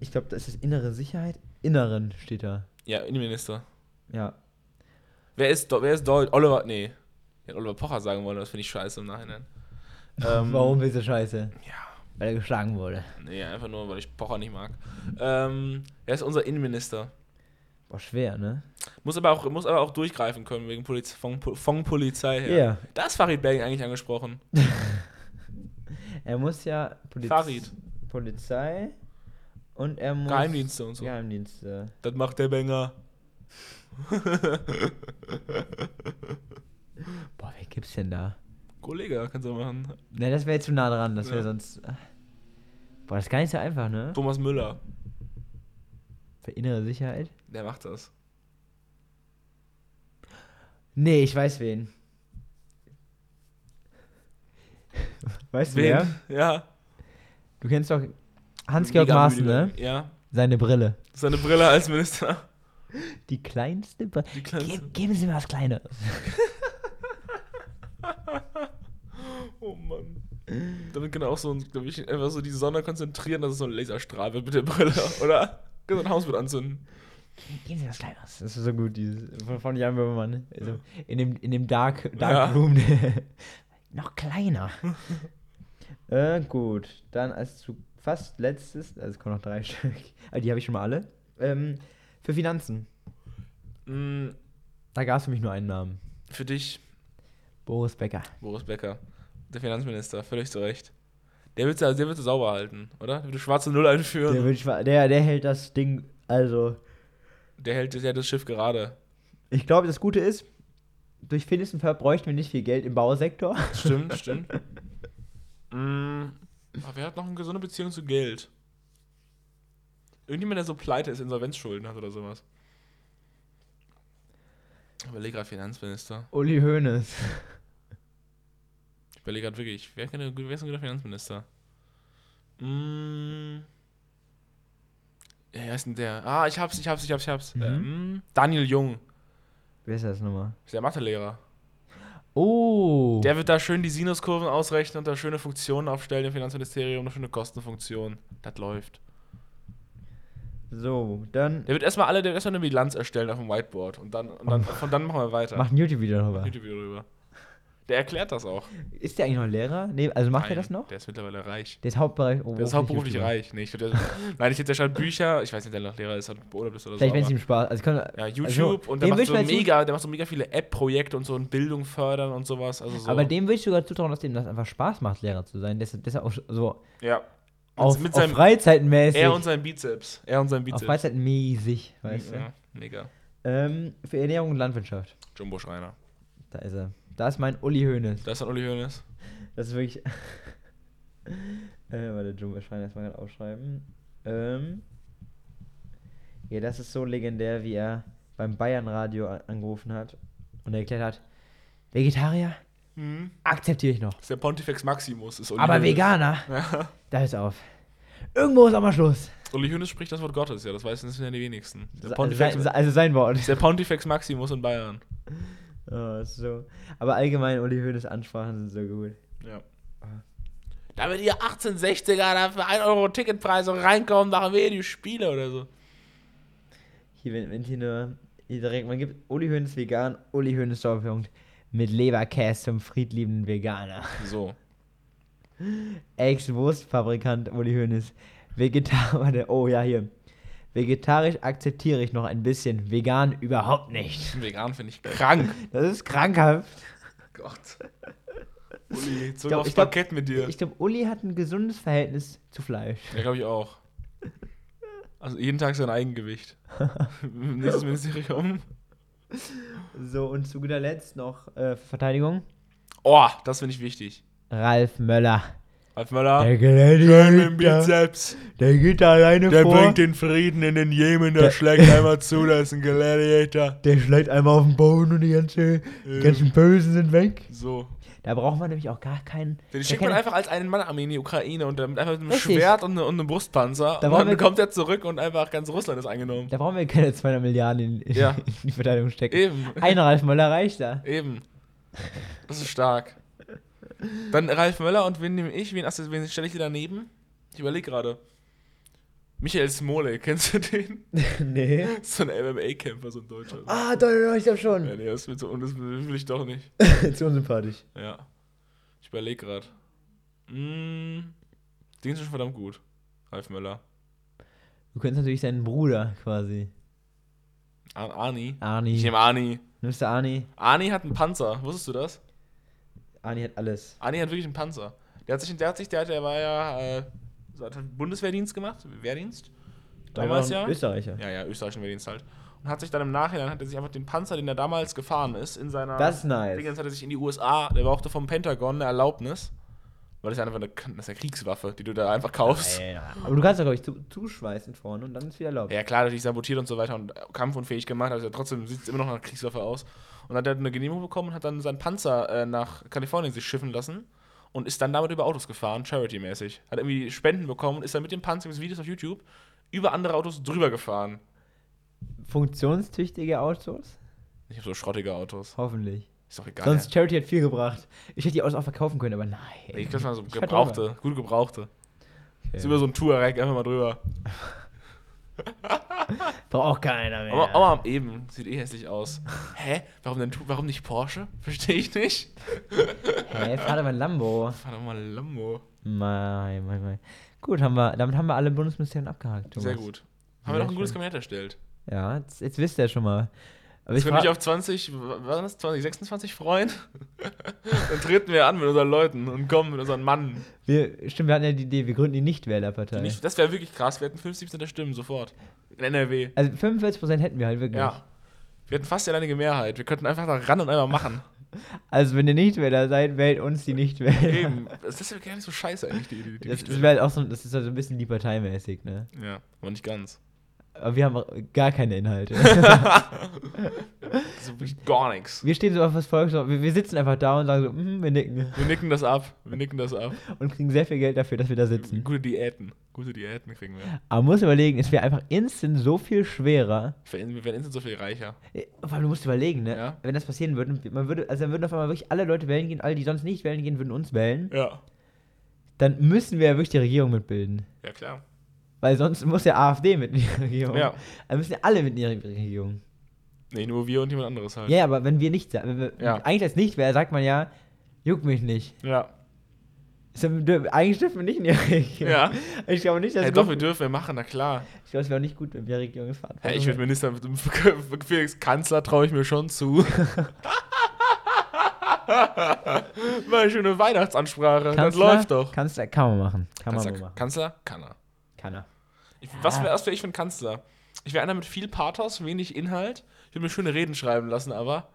ich glaube, das ist innere Sicherheit. Inneren steht da. Ja, Innenminister. Ja. Wer ist, wer ist Deutsch? Oliver, nee. Ich hätte Oliver Pocher sagen wollen, das finde ich scheiße im Nachhinein. (laughs) Ähm, Warum bist du scheiße? Ja, Weil er geschlagen wurde. nee, einfach nur, weil ich Pocher nicht mag. Ähm, er ist unser Innenminister. Boah, schwer, ne? Muss aber auch, muss aber auch durchgreifen können, wegen Poliz von, von Polizei Ja. her. Da ist Farid Bang eigentlich angesprochen. (laughs) Er muss ja Poliz Farid. Polizei und er muss. Geheimdienste und so. Geheimdienste. Das macht der Banger. (laughs) Boah, wer gibt's denn da? Kollege, kannst du machen. Ne, das wäre jetzt zu nah dran. Das wäre Ja. sonst. ah. Boah, das ist gar nicht so einfach, ne? Thomas Müller, Für innere Sicherheit. der macht das. Nee, ich weiß wen. (laughs) Weißt du wer? Ja. Du kennst doch Hans-Georg Maaßen, ne? Ja. Seine Brille. Seine Brille als Minister. Die kleinste Brille. Ge geben Sie mir was Kleines. (laughs) Oh Mann. Damit kann er auch so, ein- glaub ich, einfach so die Sonne konzentrieren, dass es so ein Laserstrahl wird mit der Brille, (laughs) oder? Kann so ein Haus mit anzünden. Gehen Sie was Kleineres. Das ist so gut, dieses von, Jan Böhmermann. Also in dem, in dem Dark, Ja. Dark Room. (laughs) noch kleiner. äh, gut, dann als zu fast letztes, also es kommen noch drei (laughs) Stück, aber die habe ich schon mal alle. Ähm, für Finanzen. Mm, Da gab es für mich nur einen Namen. für dich, Boris Becker. Boris Becker, der Finanzminister, völlig zu Recht. Der wird der wird sauber halten, oder? Der wird schwarze Null einführen. Der, Der, wird der, der hält das Ding, also. hält, der hält das Schiff gerade. Ich glaube, das Gute ist, durch Phineas und Ferb bräuchten wir nicht viel Geld im Bausektor. Stimmt, (laughs) stimmt. Mm, aber wer hat noch eine gesunde Beziehung zu Geld? Irgendjemand, der so pleite ist, Insolvenzschulden hat oder sowas. Ich überlege gerade Finanzminister. Uli Hoeneß. Ich überlege gerade wirklich, wer, kann, wer ist ein guter Finanzminister? Mm. Wer ist denn der? Ah, ich hab's, ich hab's, ich hab's, ich hab's. Mhm. Ähm, Daniel Jung, Wer ist das nochmal? ist der Mathelehrer. Oh. Der wird da schön die Sinuskurven ausrechnen und da schöne Funktionen aufstellen im Finanzministerium, eine schöne Kostenfunktion. Das läuft. so, dann Der wird erstmal alle, der wird erstmal eine Bilanz erstellen auf dem Whiteboard und dann, und dann von dann machen wir weiter. macht ein YouTube-Video darüber. YouTube-Video drüber. Der erklärt das auch. Ist der eigentlich noch Lehrer? Nee, also macht er Nein, das noch? Der ist mittlerweile reich. Der ist Hauptbereich. Oh, Der ist hauptberuflich reich. Nee, ich glaub, der, nein, ich glaube, der schreibt Bücher. Ich weiß nicht, ob der noch Lehrer ist oder beurlaubt ist oder Vielleicht, so. wenn es ihm Spaß. Also kann, ja, YouTube also, und der macht, so mega, der macht so mega viele App-Projekte und so und Bildung fördern und sowas. Also so. Aber dem würde ich sogar zutrauen, dass dem das einfach Spaß macht, Lehrer zu sein. Dass er auch so ja. auf, mit auf seinem, Freizeitmäßig. er und sein Bizeps. Er und sein auf Bizeps. Freizeitmäßig, weißt ja, mega. du. Ähm, für Ernährung und Landwirtschaft. Jumbo Schreiner. Da ist er. Da ist mein Uli Hoeneß. Da ist dann Uli Hoeneß. Das ist wirklich. (laughs) äh, warte, Jumbo Schreiner erstmal gerade aufschreiben. Ähm. Ja, das ist so legendär, wie er beim Bayern-Radio angerufen hat und er erklärt hat: Vegetarier Mhm. akzeptiere ich noch. Das ist der Pontifex Maximus. Ist Uli Aber Hoeneß. Veganer, Ja. da ist auf. Irgendwo ist auch mal Schluss. Uli Hoeneß spricht das Wort Gottes, ja, das weiß das sind ja die wenigsten. Der Pontifex, also sein Wort. ist der Pontifex Maximus in Bayern. Oh, so. Aber allgemein, Uli Hoeneß Ansprachen sind so gut. Ja. Damit ihr 1860er da für 1 Euro Ticketpreise reinkommen, machen wir die Spiele oder so. Hier, wenn, wenn hier nur hier direkt, man gibt Uli Hoeneß vegan, Uli Hoeneß Doppelpunkt mit Leberkäse zum friedliebenden Veganer. So. (laughs) Ex-Wurstfabrikant Uli Hoeneß. Vegetarier, oh ja, hier. Vegetarisch akzeptiere ich noch ein bisschen, vegan überhaupt nicht. (laughs) Vegan finde ich (laughs) krank. Das ist krankhaft. Gott. Uli, zurück glaub- aufs glaub- Parkett mit dir. Ich glaube, Uli hat ein gesundes Verhältnis zu Fleisch. Ja, glaube ich auch. Also jeden Tag sein Eigengewicht. (laughs) Nächstes Ministerium. So, und zu guter Letzt noch äh, Verteidigung. Oh, das finde ich wichtig. Ralf Möller. Ralf Möller. Der Schön mit dem Gladiator, Bizeps. der geht da alleine Der vor. bringt den Frieden in den Jemen, der Der- schlägt einmal zu, da ist ein Gladiator. (laughs) Der schlägt einmal auf den Boden und die, ganze, die ganzen Bösen sind weg. So. Da braucht man nämlich auch gar keinen. Den schickt man einfach als einen Mann in die Ukraine und dann mit einfach mit einem Richtig. Schwert und, und einem Brustpanzer. Da und dann wir- kommt er zurück und einfach ganz Russland ist eingenommen. Da brauchen wir keine 200 Milliarden in, in, Ja. (laughs) in die Verteidigung stecken. Eben. Ein Ralf Möller reicht da. Eben. Das ist stark. Dann Ralf Möller und wen nehme ich? Wen, wen stelle ich dir daneben? Ich überlege gerade. Michael Smole, (laughs) kennst du den? (laughs) nee. So ein MMA-Kämpfer, so ein Deutscher. Ah, doch, doch, ich glaub Ja, schon. nee, das, will so, das will ich doch nicht. (laughs) Zu unsympathisch. Ja. Ich überlege gerade. Mm, den ist schon verdammt gut. Ralf Möller. Du könntest natürlich seinen Bruder quasi. Ar Arni. Arni. Ich nehme Arni. Nimmst du Arni? Arni hat einen Panzer. Wusstest du das? Arni hat alles. Arni hat wirklich einen Panzer. Der hat sich, der hat sich, der, hat- der war ja, äh, hat Bundeswehrdienst gemacht, Wehrdienst. Damals ja. Österreicher. Ja, ja, österreichischen Wehrdienst halt. Und hat sich dann im Nachhinein, hat er sich einfach den Panzer, den er damals gefahren ist, in seiner. Das ist nice. Dingens hat er sich in die USA, der brauchte vom Pentagon eine Erlaubnis. Weil das ist ja einfach eine, das ist eine Kriegswaffe, die du da einfach kaufst. Nein, Aber du kannst doch, glaube ich, zu, zuschweißen vorne und dann ist wieder erlaubt. Ja, klar, natürlich sabotiert und so weiter und kampfunfähig gemacht, also trotzdem sieht es immer noch nach Kriegswaffe aus. Und hat er eine Genehmigung bekommen und hat dann seinen Panzer äh, nach Kalifornien sich schiffen lassen und ist dann damit über Autos gefahren, Charity-mäßig. Hat irgendwie Spenden bekommen und ist dann mit dem Panzer, gibt Videos auf YouTube, über andere Autos drüber gefahren. Funktionstüchtige Autos? Ich habe so schrottige Autos. Hoffentlich. Ist doch egal. Sonst Charity hat viel gebracht. Ich hätte die Autos auch verkaufen können, aber nein. Ich glaube, so Ich gebrauchte, gut gebrauchte. Okay. Ist über so ein Touareg einfach mal drüber. (laughs) Braucht keiner mehr. Aber, aber eben, sieht eh hässlich aus. (laughs) Hä? Warum denn warum nicht Porsche? (laughs) Verstehe ich nicht. Hä, fahr doch mal ein Lambo. Fahr doch mal Lambo. Mein, mein, mein. Gut, haben wir, damit haben wir alle Bundesministerien abgehakt. Thomas. Sehr gut. Haben wir Sehr noch ein gutes. Kabinett erstellt. Ja, jetzt, jetzt wisst ihr schon mal. Aber Ich würde mich auf 20, was das, 20, 26 freuen. Dann treten wir an mit unseren Leuten und kommen mit unseren Mann. wir, stimmt, wir hatten ja die Idee, wir gründen die Nichtwählerpartei. Nicht, das wäre wirklich krass. Wir hätten 50 der Stimmen sofort. In NRW. also 45% hätten wir halt wirklich. Ja. Wir hätten fast die alleinige Mehrheit. Wir könnten einfach da ran und einfach machen. (laughs) Also wenn ihr Nichtwähler seid, wählt uns die Nichtwähler. Eben. Das ist ja gar nicht so scheiße eigentlich, die Idee. Das, das halt auch so, das ist halt so ein bisschen die parteimäßig, ne? Ja, aber nicht ganz. Aber wir haben gar keine Inhalte. (laughs) So gar nichts. wir stehen so auf das Volk, so, wir, wir sitzen einfach da und sagen so, mhm, wir nicken. Wir nicken das ab. Wir nicken das ab. Und kriegen sehr viel Geld dafür, dass wir da sitzen. Gute Diäten. Gute Diäten kriegen wir. Aber man muss überlegen, es wäre einfach instant so viel schwerer. Wir werden instant so viel reicher. Äh, Vor allem, du musst überlegen, ne? Ja. Wenn das passieren würde, man würde, also dann würden auf einmal wirklich alle Leute wählen gehen, alle, die sonst nicht wählen gehen, würden uns wählen. Ja. Dann müssen wir ja wirklich die Regierung mitbilden. Ja, klar. Weil sonst muss ja AfD mit in die (laughs) Regierung. Ja. Dann müssen ja alle mit in die Regierung. Nee, nur wir und jemand anderes halt. Ja, aber wenn wir nicht, wenn wir, Ja. eigentlich als nicht wäre, sagt man ja, juckt mich nicht. Ja. Eigentlich dürfen wir nicht in die (laughs) Regierung. Ja. Ich glaube nicht, dass Hey, doch, wir dürfen, wir machen, na klar. ich glaube, es wäre auch nicht gut, wenn wir Regierungsverantwortung Hey, ich werde Minister, (laughs) Felix Kanzler traue ich mir schon zu. Mal eine schöne Weihnachtsansprache, das läuft doch. Kanzler kann man machen. Kann man Kanzler, mal machen. Kanzler kann er. Kann er. Ich, was wäre wär ich für ein Kanzler? Ich wäre einer mit viel Pathos, wenig Inhalt. Ich würde mir schöne Reden schreiben lassen, aber.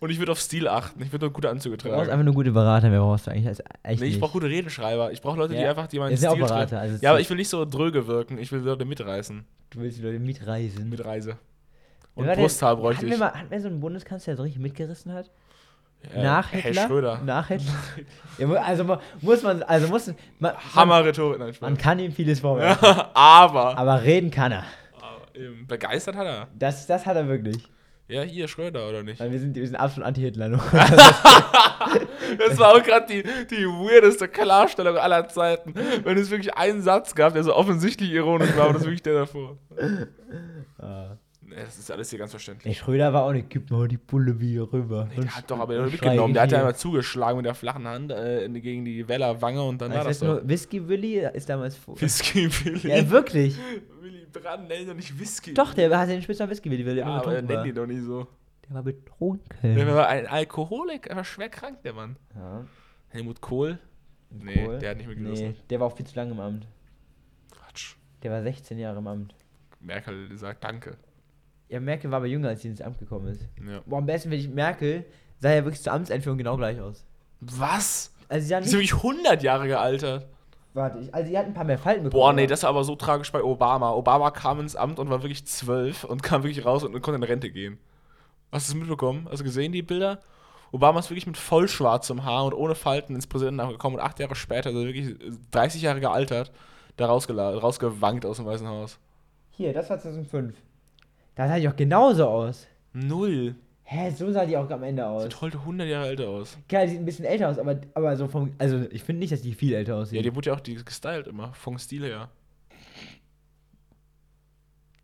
Und ich würde auf Stil achten. Ich würde nur gute Anzüge Du brauchst tragen. einfach nur gute Berater, mehr brauchst du eigentlich. Also echt Nee, ich brauche gute Redenschreiber. Ich brauche Leute, die Ja. einfach, die meinen Ist ja auch Stil Berater, also Ja, aber ich will nicht so dröge wirken. Ich will Leute mitreißen. Du willst die Leute mitreisen. Mitreise. Und Wer Brusthaar bräuchte hatten ich. wir, mal, hatten wir so einen Bundeskanzler, der so richtig mitgerissen hat? Äh, Nach Herr Hitler? Schröder. Nach Hitler? (laughs) ja, also mu- muss man, also muss man, man, Hammer-Rhetorik. Nein, man kann ihm vieles vorwerfen, (laughs) aber. aber reden kann er. eben, begeistert hat er. Das, das hat er wirklich. Ja, hier Schröder, oder nicht? Weil wir sind, wir sind absolut Anti-Hitler. (laughs) Das war auch gerade die, die weirdeste Klarstellung aller Zeiten. Wenn es wirklich einen Satz gab, der so offensichtlich ironisch war, aber das ist wirklich der davor. Ah. Nee, das ist alles hier ganz verständlich. Nee, Schröder war auch nicht, gib mal die Bulle hier rüber. Nee, der hat doch aber mitgenommen. Der hat ja einmal zugeschlagen mit der flachen Hand äh, gegen die Wellerwange und dann Das war das nur, Whisky Willy ist damals vor. Whisky Willi. Ja, wirklich. (laughs) Willi Brandt nennt doch nicht Whisky. Doch, der hat den Spitznamen Whisky Willy, weil der Ja, aber er nennt ihn doch nicht so. Der war betrunken. Der war ein Alkoholik, er war schwer krank, der Mann. Ja. Helmut Kohl? Nee, Kohl. der hat nicht mitgerissen. Nee, der war auch viel zu lange im Amt. Quatsch. Der war 16 Jahre im Amt. Merkel sagt Danke. Ja, Merkel war aber jünger, als sie ins Amt gekommen ist. Ja. Boah, am besten, wenn ich Merkel, sah ja wirklich zur Amtseinführung genau gleich aus. Was? Also sie hat Die ist nicht, wirklich 100 Jahre gealtert. warte, ich, also sie hat ein paar mehr Falten bekommen. Boah, nee, das war aber so tragisch bei Obama. Obama kam ins Amt und war wirklich zwölf und kam wirklich raus und konnte in Rente gehen. Hast du das mitbekommen? Hast du gesehen, die Bilder? Obama ist wirklich mit voll schwarzem Haar und ohne Falten ins Präsidentenamt gekommen und acht Jahre später, also wirklich 30 Jahre gealtert, da rausgewankt aus dem Weißen Haus. Hier, das war 2005. Da sah die auch genauso aus. Null. Hä, so sah die auch am Ende aus. Sieht heute 100 Jahre älter aus. Klar, die sieht ein bisschen älter aus, aber, aber so vom. Also, ich finde nicht, dass die viel älter aussieht. Ja, die wurde ja auch die gestylt immer, vom Stil her.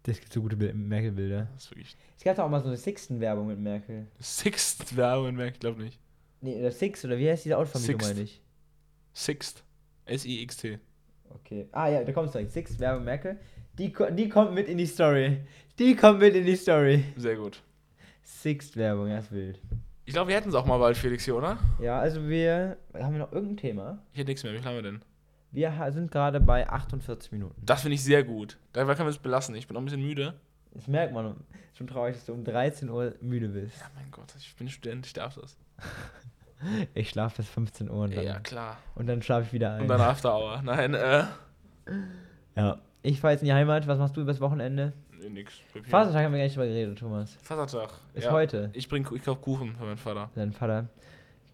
das gibt so gute Bil- Merkel-Bilder. Das ist wirklich Es gab doch auch mal so eine Sixten-Werbung mit Merkel. Sixt Werbung, merke ich glaube nicht. Nee, oder Six, oder wie heißt diese Sixt. meine ich? Sixt. S-I-X-T. Okay. Ah ja, da kommst du direkt. Six Werbung Merkel. Die, die kommt mit in die Story. Die kommt mit in die Story. Sehr gut. Sixt Werbung, ja, ist wild. Ich glaube, wir hätten es auch mal bald, Felix, hier, oder? Ja, also wir. Haben wir noch irgendein Thema? Ich hätte nichts mehr. Wie lange haben wir denn? Wir sind gerade bei 48 Minuten. Das finde ich sehr gut. Dabei können wir es belassen. Ich bin auch ein bisschen müde. Das merkt man. Schon traurig, dass du um 13 Uhr müde bist. Ja, mein Gott, ich bin Student, ich darf das. (laughs) Ich schlafe bis 15 Uhr und dann, Ja, klar. und dann schlafe ich wieder ein. Und dann After Hour. Nein, äh. ja. Ich fahre jetzt in die Heimat. Was machst du übers Wochenende? Nee, nix. Vatertag haben wir gar nicht drüber geredet, Thomas. Vatertag. Ist heute. Ich bring, ich kauf Kuchen für meinen Vater. Dein Vater.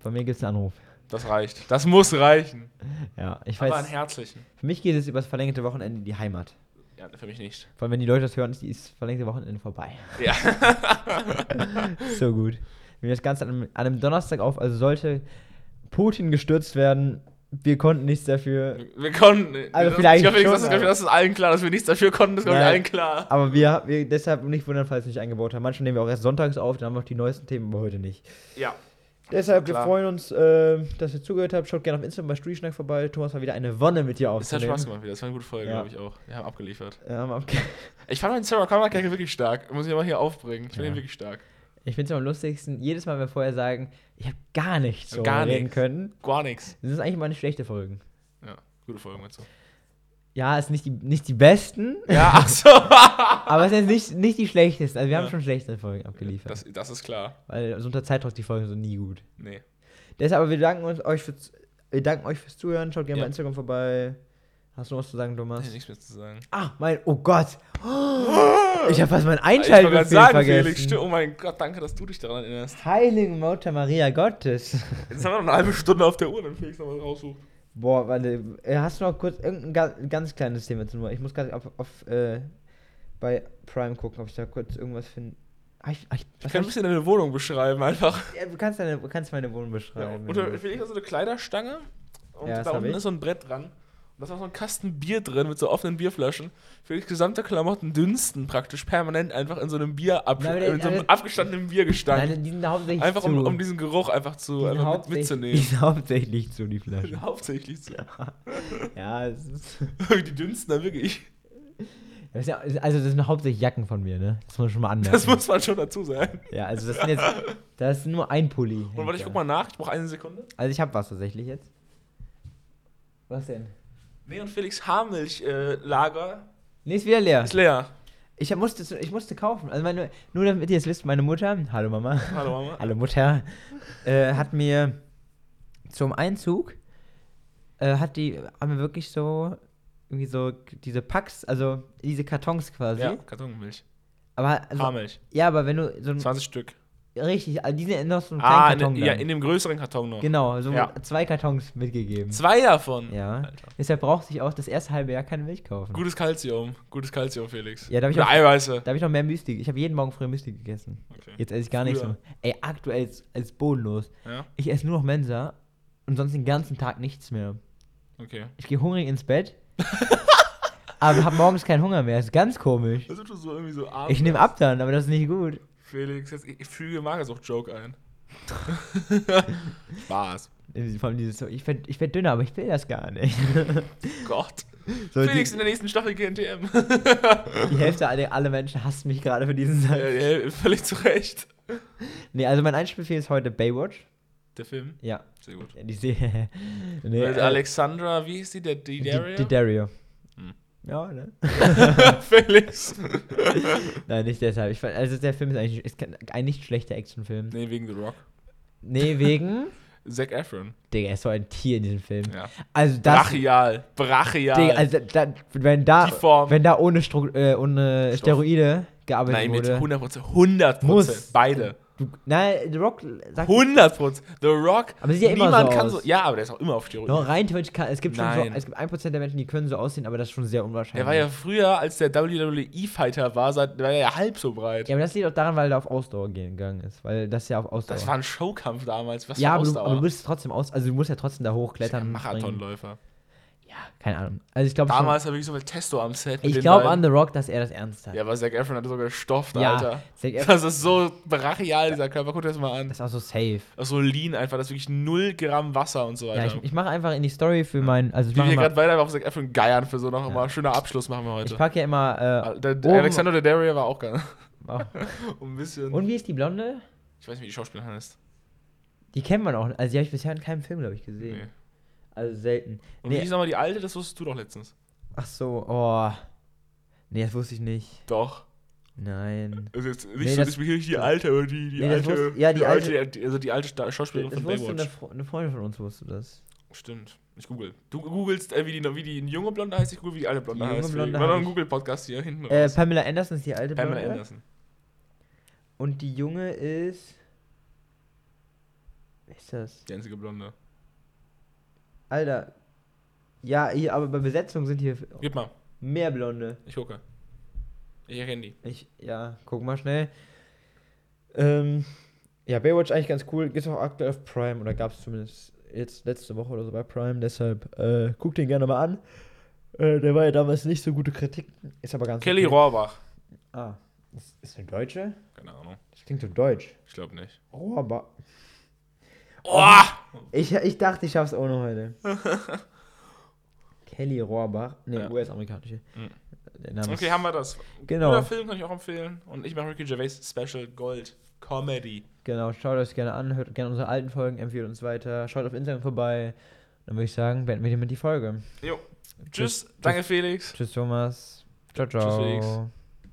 Bei mir gibt es einen Anruf. Das reicht. Das muss reichen. Ja, ich Aber einen weiß. herzlichen. Für mich geht es übers verlängerte Wochenende in die Heimat. Ja, für mich nicht. Vor allem, wenn die Leute das hören, ist das verlängerte Wochenende vorbei. Ja. (laughs) so gut. Wir nehmen das Ganze an einem, an einem Donnerstag auf, also sollte Putin gestürzt werden, wir konnten nichts dafür. Wir konnten. Also das, vielleicht ich glaube, schon, das, ist- aber- das ist allen klar, dass wir nichts dafür konnten, das ist, glaube ich, Nein. allen klar. Aber wir, wir deshalb nicht wundern, falls wir nicht eingebaut haben. Manchmal nehmen wir auch erst sonntags auf, dann haben wir auch die neuesten Themen, aber heute nicht. Ja. Deshalb, wir freuen uns, äh, dass ihr zugehört habt. Schaut gerne auf Instagram bei Studieschnack vorbei. Thomas war wieder eine Wonne mit dir Es hat aufzunehmen. Spaß gemacht wieder. Das war eine gute Folge, Ja. glaube ich auch. Wir haben abgeliefert. Ja, haben abge- Ich fand den Sarah Charakter wirklich stark. Muss ich mal hier aufbringen. Ich finde Ja. ihn wirklich stark. Ich finde es am lustigsten, jedes Mal, wenn wir vorher sagen, ich habe gar nichts so Gar reden nix. können. Gar nichts. Das ist eigentlich mal nicht schlechte Folgen. Ja, gute Folge meinst du. Ja, ist nicht die, nicht die besten, Ja, (laughs) ach so. aber es sind nicht, nicht die schlechtesten. Also wir haben Ja. schon schlechte Folgen abgeliefert. das, das ist klar. weil so unter Zeitdruck die Folgen sind nie gut. Nee. Deshalb, aber wir danken uns euch fürs, wir danken euch fürs Zuhören. Schaut gerne Ja. bei Instagram vorbei. Hast du noch was zu sagen, Thomas? Nee, nichts mehr zu sagen. Ah, mein, oh Gott. Ich habe fast mein Ich Einschaltbefehl sagen, vergessen. Felix. Oh mein Gott, danke, dass du dich daran erinnerst. Heilige Mutter Maria Gottes. Jetzt haben wir noch eine halbe Stunde auf der Uhr, dann Felix noch was raussucht. Boah, warte, äh, hast du noch kurz irgendein ga ganz kleines Thema zu nur? Ich muss gerade auf, auf äh, bei Prime gucken, ob ich da kurz irgendwas finde. Ah, ich, ah, ich, Ich was kann ein ich, bisschen deine Wohnung beschreiben, einfach. ja, du kannst, deine, du kannst meine Wohnung Ja, beschreiben. und da Felix hat so eine Kleiderstange. Und Ja, da unten ich. ist so ein Brett dran. Da ist auch so ein Kasten Bier drin mit so offenen Bierflaschen. Felix gesamte Klamotten dünsten praktisch permanent einfach in so einem Bier ab, Nein, der- in so einem aber- abgestandenen. Nein, die sind hauptsächlich einfach zu. um, um diesen Geruch einfach zu die sind einfach mit, hauptsächlich, (laughs) die mitzunehmen. sind hauptsächlich zu, die Flaschen. Hauptsächlich zu. (laughs) ja, es ist. (laughs) die dünsten da wirklich. Das ja, also, das sind hauptsächlich Jacken von mir, ne? Das muss man schon mal anmerken. Das muss man schon dazu sagen. ja, also, das sind jetzt. Das ist nur ein Pulli. Und warte, ich guck mal nach. Ich brauche eine Sekunde. Also, ich habe was tatsächlich jetzt. Was denn? Nee, und Felix Haarmilchlager Lager Nee, ist wieder leer. ist leer. Ich musste, ich musste kaufen. Also meine, nur damit ihr es wisst, meine Mutter, hallo Mama, Hallo Mama. (laughs) hallo Mutter, äh, hat mir zum Einzug, äh, hat die, haben wir wirklich so, irgendwie so diese Packs, also diese Kartons quasi. Ja, Kartonmilch. Aber, also, Haarmilch. ja, aber wenn du so ein, 20 Stück. Richtig, also die sind noch so ein kleinen Ah, in, Karton dem- ja, in dem größeren Karton noch. Genau, so Ja. zwei Kartons mitgegeben. Zwei davon. Ja. Alter. Deshalb brauchte ich auch das erste halbe Jahr keine Milch kaufen. Gutes Kalzium. Gutes Kalzium, Felix. Ja, da hab ich Oder auch- Eiweiße. Da habe ich noch mehr Müsli. Ich habe jeden Morgen früher Müsli gegessen. Okay. Jetzt esse ich gar nichts Früher. mehr. Ey, aktuell ist es bodenlos. Ja, Ich esse nur noch Mensa und sonst den ganzen Tag nichts mehr. okay. Ich gehe hungrig ins Bett, (laughs) aber habe morgens keinen Hunger mehr. ist ganz komisch. Das ist so irgendwie so arm. Ich nehme ab dann, aber das ist nicht gut. Felix, jetzt, ich füge Magersucht-Joke ein. (laughs) Spaß. Vor allem dieses so, ich werde ich werd dünner, aber ich will das gar nicht. (laughs) Gott. So, Felix die, in der nächsten Staffel GNTM. (laughs) die Hälfte aller alle Menschen hasst mich gerade für diesen ja, Satz. ja, völlig zu Recht. Nee, also mein Einspielbefehl ist heute Baywatch. Der Film. Ja. Sehr gut. Die Serie. nee, äh, Alexandra, wie hieß die? Der die, Didario? Ja, ne? (laughs) Felix. (laughs) Nein, nicht deshalb. Ich, fand- also der Film ist eigentlich ist ein nicht schlechter Actionfilm. nee, wegen The Rock. Nee, wegen. (laughs) Zac Efron. Digga, er ist so ein Tier in diesem Film. Ja. Also das. Brachial. Brachial. Digga, also da, wenn da, wenn da ohne, Stru äh, ohne Stoff. Steroide gearbeitet Nein, mit wurde. 100 Prozent. 100 Muss. Prozent. Beide. Du, nein, The Rock sagt. 100 Prozent. The Rock. Aber sieht ja immer niemand so kann aus. so. Ja, aber der ist auch immer auf Steroiden. No, rein theoretisch kann, es gibt schon so, Nein. es gibt 1% der Menschen, die können so aussehen, aber das ist schon sehr unwahrscheinlich. Der war ja früher, als der WWE-Fighter war, war er ja halb so breit. Ja, aber das liegt auch daran, weil er auf Ausdauer gegangen ist, weil das ja auf Ausdauer. Das war ein Showkampf damals. Was ja, aber du, aber du musst trotzdem aus, also du musst ja trotzdem da hochklettern. ein und springen. Ja, keine Ahnung. Also ich glaube Damals war wirklich so viel Testo am Set. mit ich glaube an The Rock, dass er das ernst hat. Ja, aber Zac Efron hatte sogar gestofft, Ja, Alter. Das ist so brachial, dieser Körper. Guck dir das mal an. Das ist auch so safe. Das ist so lean einfach. Das ist wirklich 0 Gramm Wasser und so weiter. Ja, ich, ich mache einfach in die Story für meinen, also ich wir hier immer, gerade weiter auf Zac Efron geiern für so noch Ja. mal schöner Abschluss machen wir heute. ich packe ja immer, äh, der, der oben- Alexander Daddario war auch geil. (laughs) oh. (laughs) ein bisschen. und wie ist die Blonde? ich weiß nicht, wie die Schauspielerin heißt. Die kennt man auch, also die habe ich bisher in keinem Film, glaube ich, gesehen. Nee. Also selten. Und Nee. wie hieß nochmal die alte? Das wusstest du doch letztens. Ach so, oh. Nee, das wusste ich nicht. Doch. Nein. Also jetzt nicht Nee, so, das- nicht die alte, aber die, die Nee, alte. wusste- ja, die alte. Also die alte Schauspielerin Das von wusste eine, Baywatch. Fre- eine Freundin von uns wusste das. Stimmt. Ich google. Du googelst, äh, wie, die, wie die junge Blonde heißt, ich google, wie die alte Blonde Die heißt. Blonde Wir machen noch einen Google-Podcast hier hinten Äh, raus. Pamela Anderson ist die alte Pamela Blonde. Anderson. Und die junge ist. Wer ist das? Die einzige Blonde. Alter. Ja, hier, aber bei Besetzung sind hier Gib mal. mehr Blonde. Ich gucke. Ich erkenne die. Ich, ja, guck mal schnell. Ähm, ja, Baywatch eigentlich ganz cool. Gibt's auch aktuell auf Prime oder gab es zumindest jetzt letzte Woche oder so bei Prime, deshalb äh, guckt den gerne mal an. Äh, der war ja damals nicht so gute Kritik, ist aber ganz Kelly okay. Rohrbach. Ah, ist, ist eine Deutsche? Keine Ahnung. Das klingt so deutsch. Ich glaube nicht. Rohrbach. Oh! Ich, ich dachte, ich schaff's ohne heute. (laughs) Kelly Rohrbach. Ne, Ja. US-amerikanische. Mhm. Okay, haben wir das. Genau. Guter Film kann ich auch empfehlen. Und ich mache Ricky Gervais Special Gold Comedy. Genau, schaut euch gerne an, hört gerne unsere alten Folgen, empfiehlt uns weiter, schaut auf Instagram vorbei. Dann würde ich sagen, beenden wir hiermit die Folge. Jo. Tschüss. Danke, Felix. Tschüss, Thomas. Ciao, Tschüss, ciao. Felix.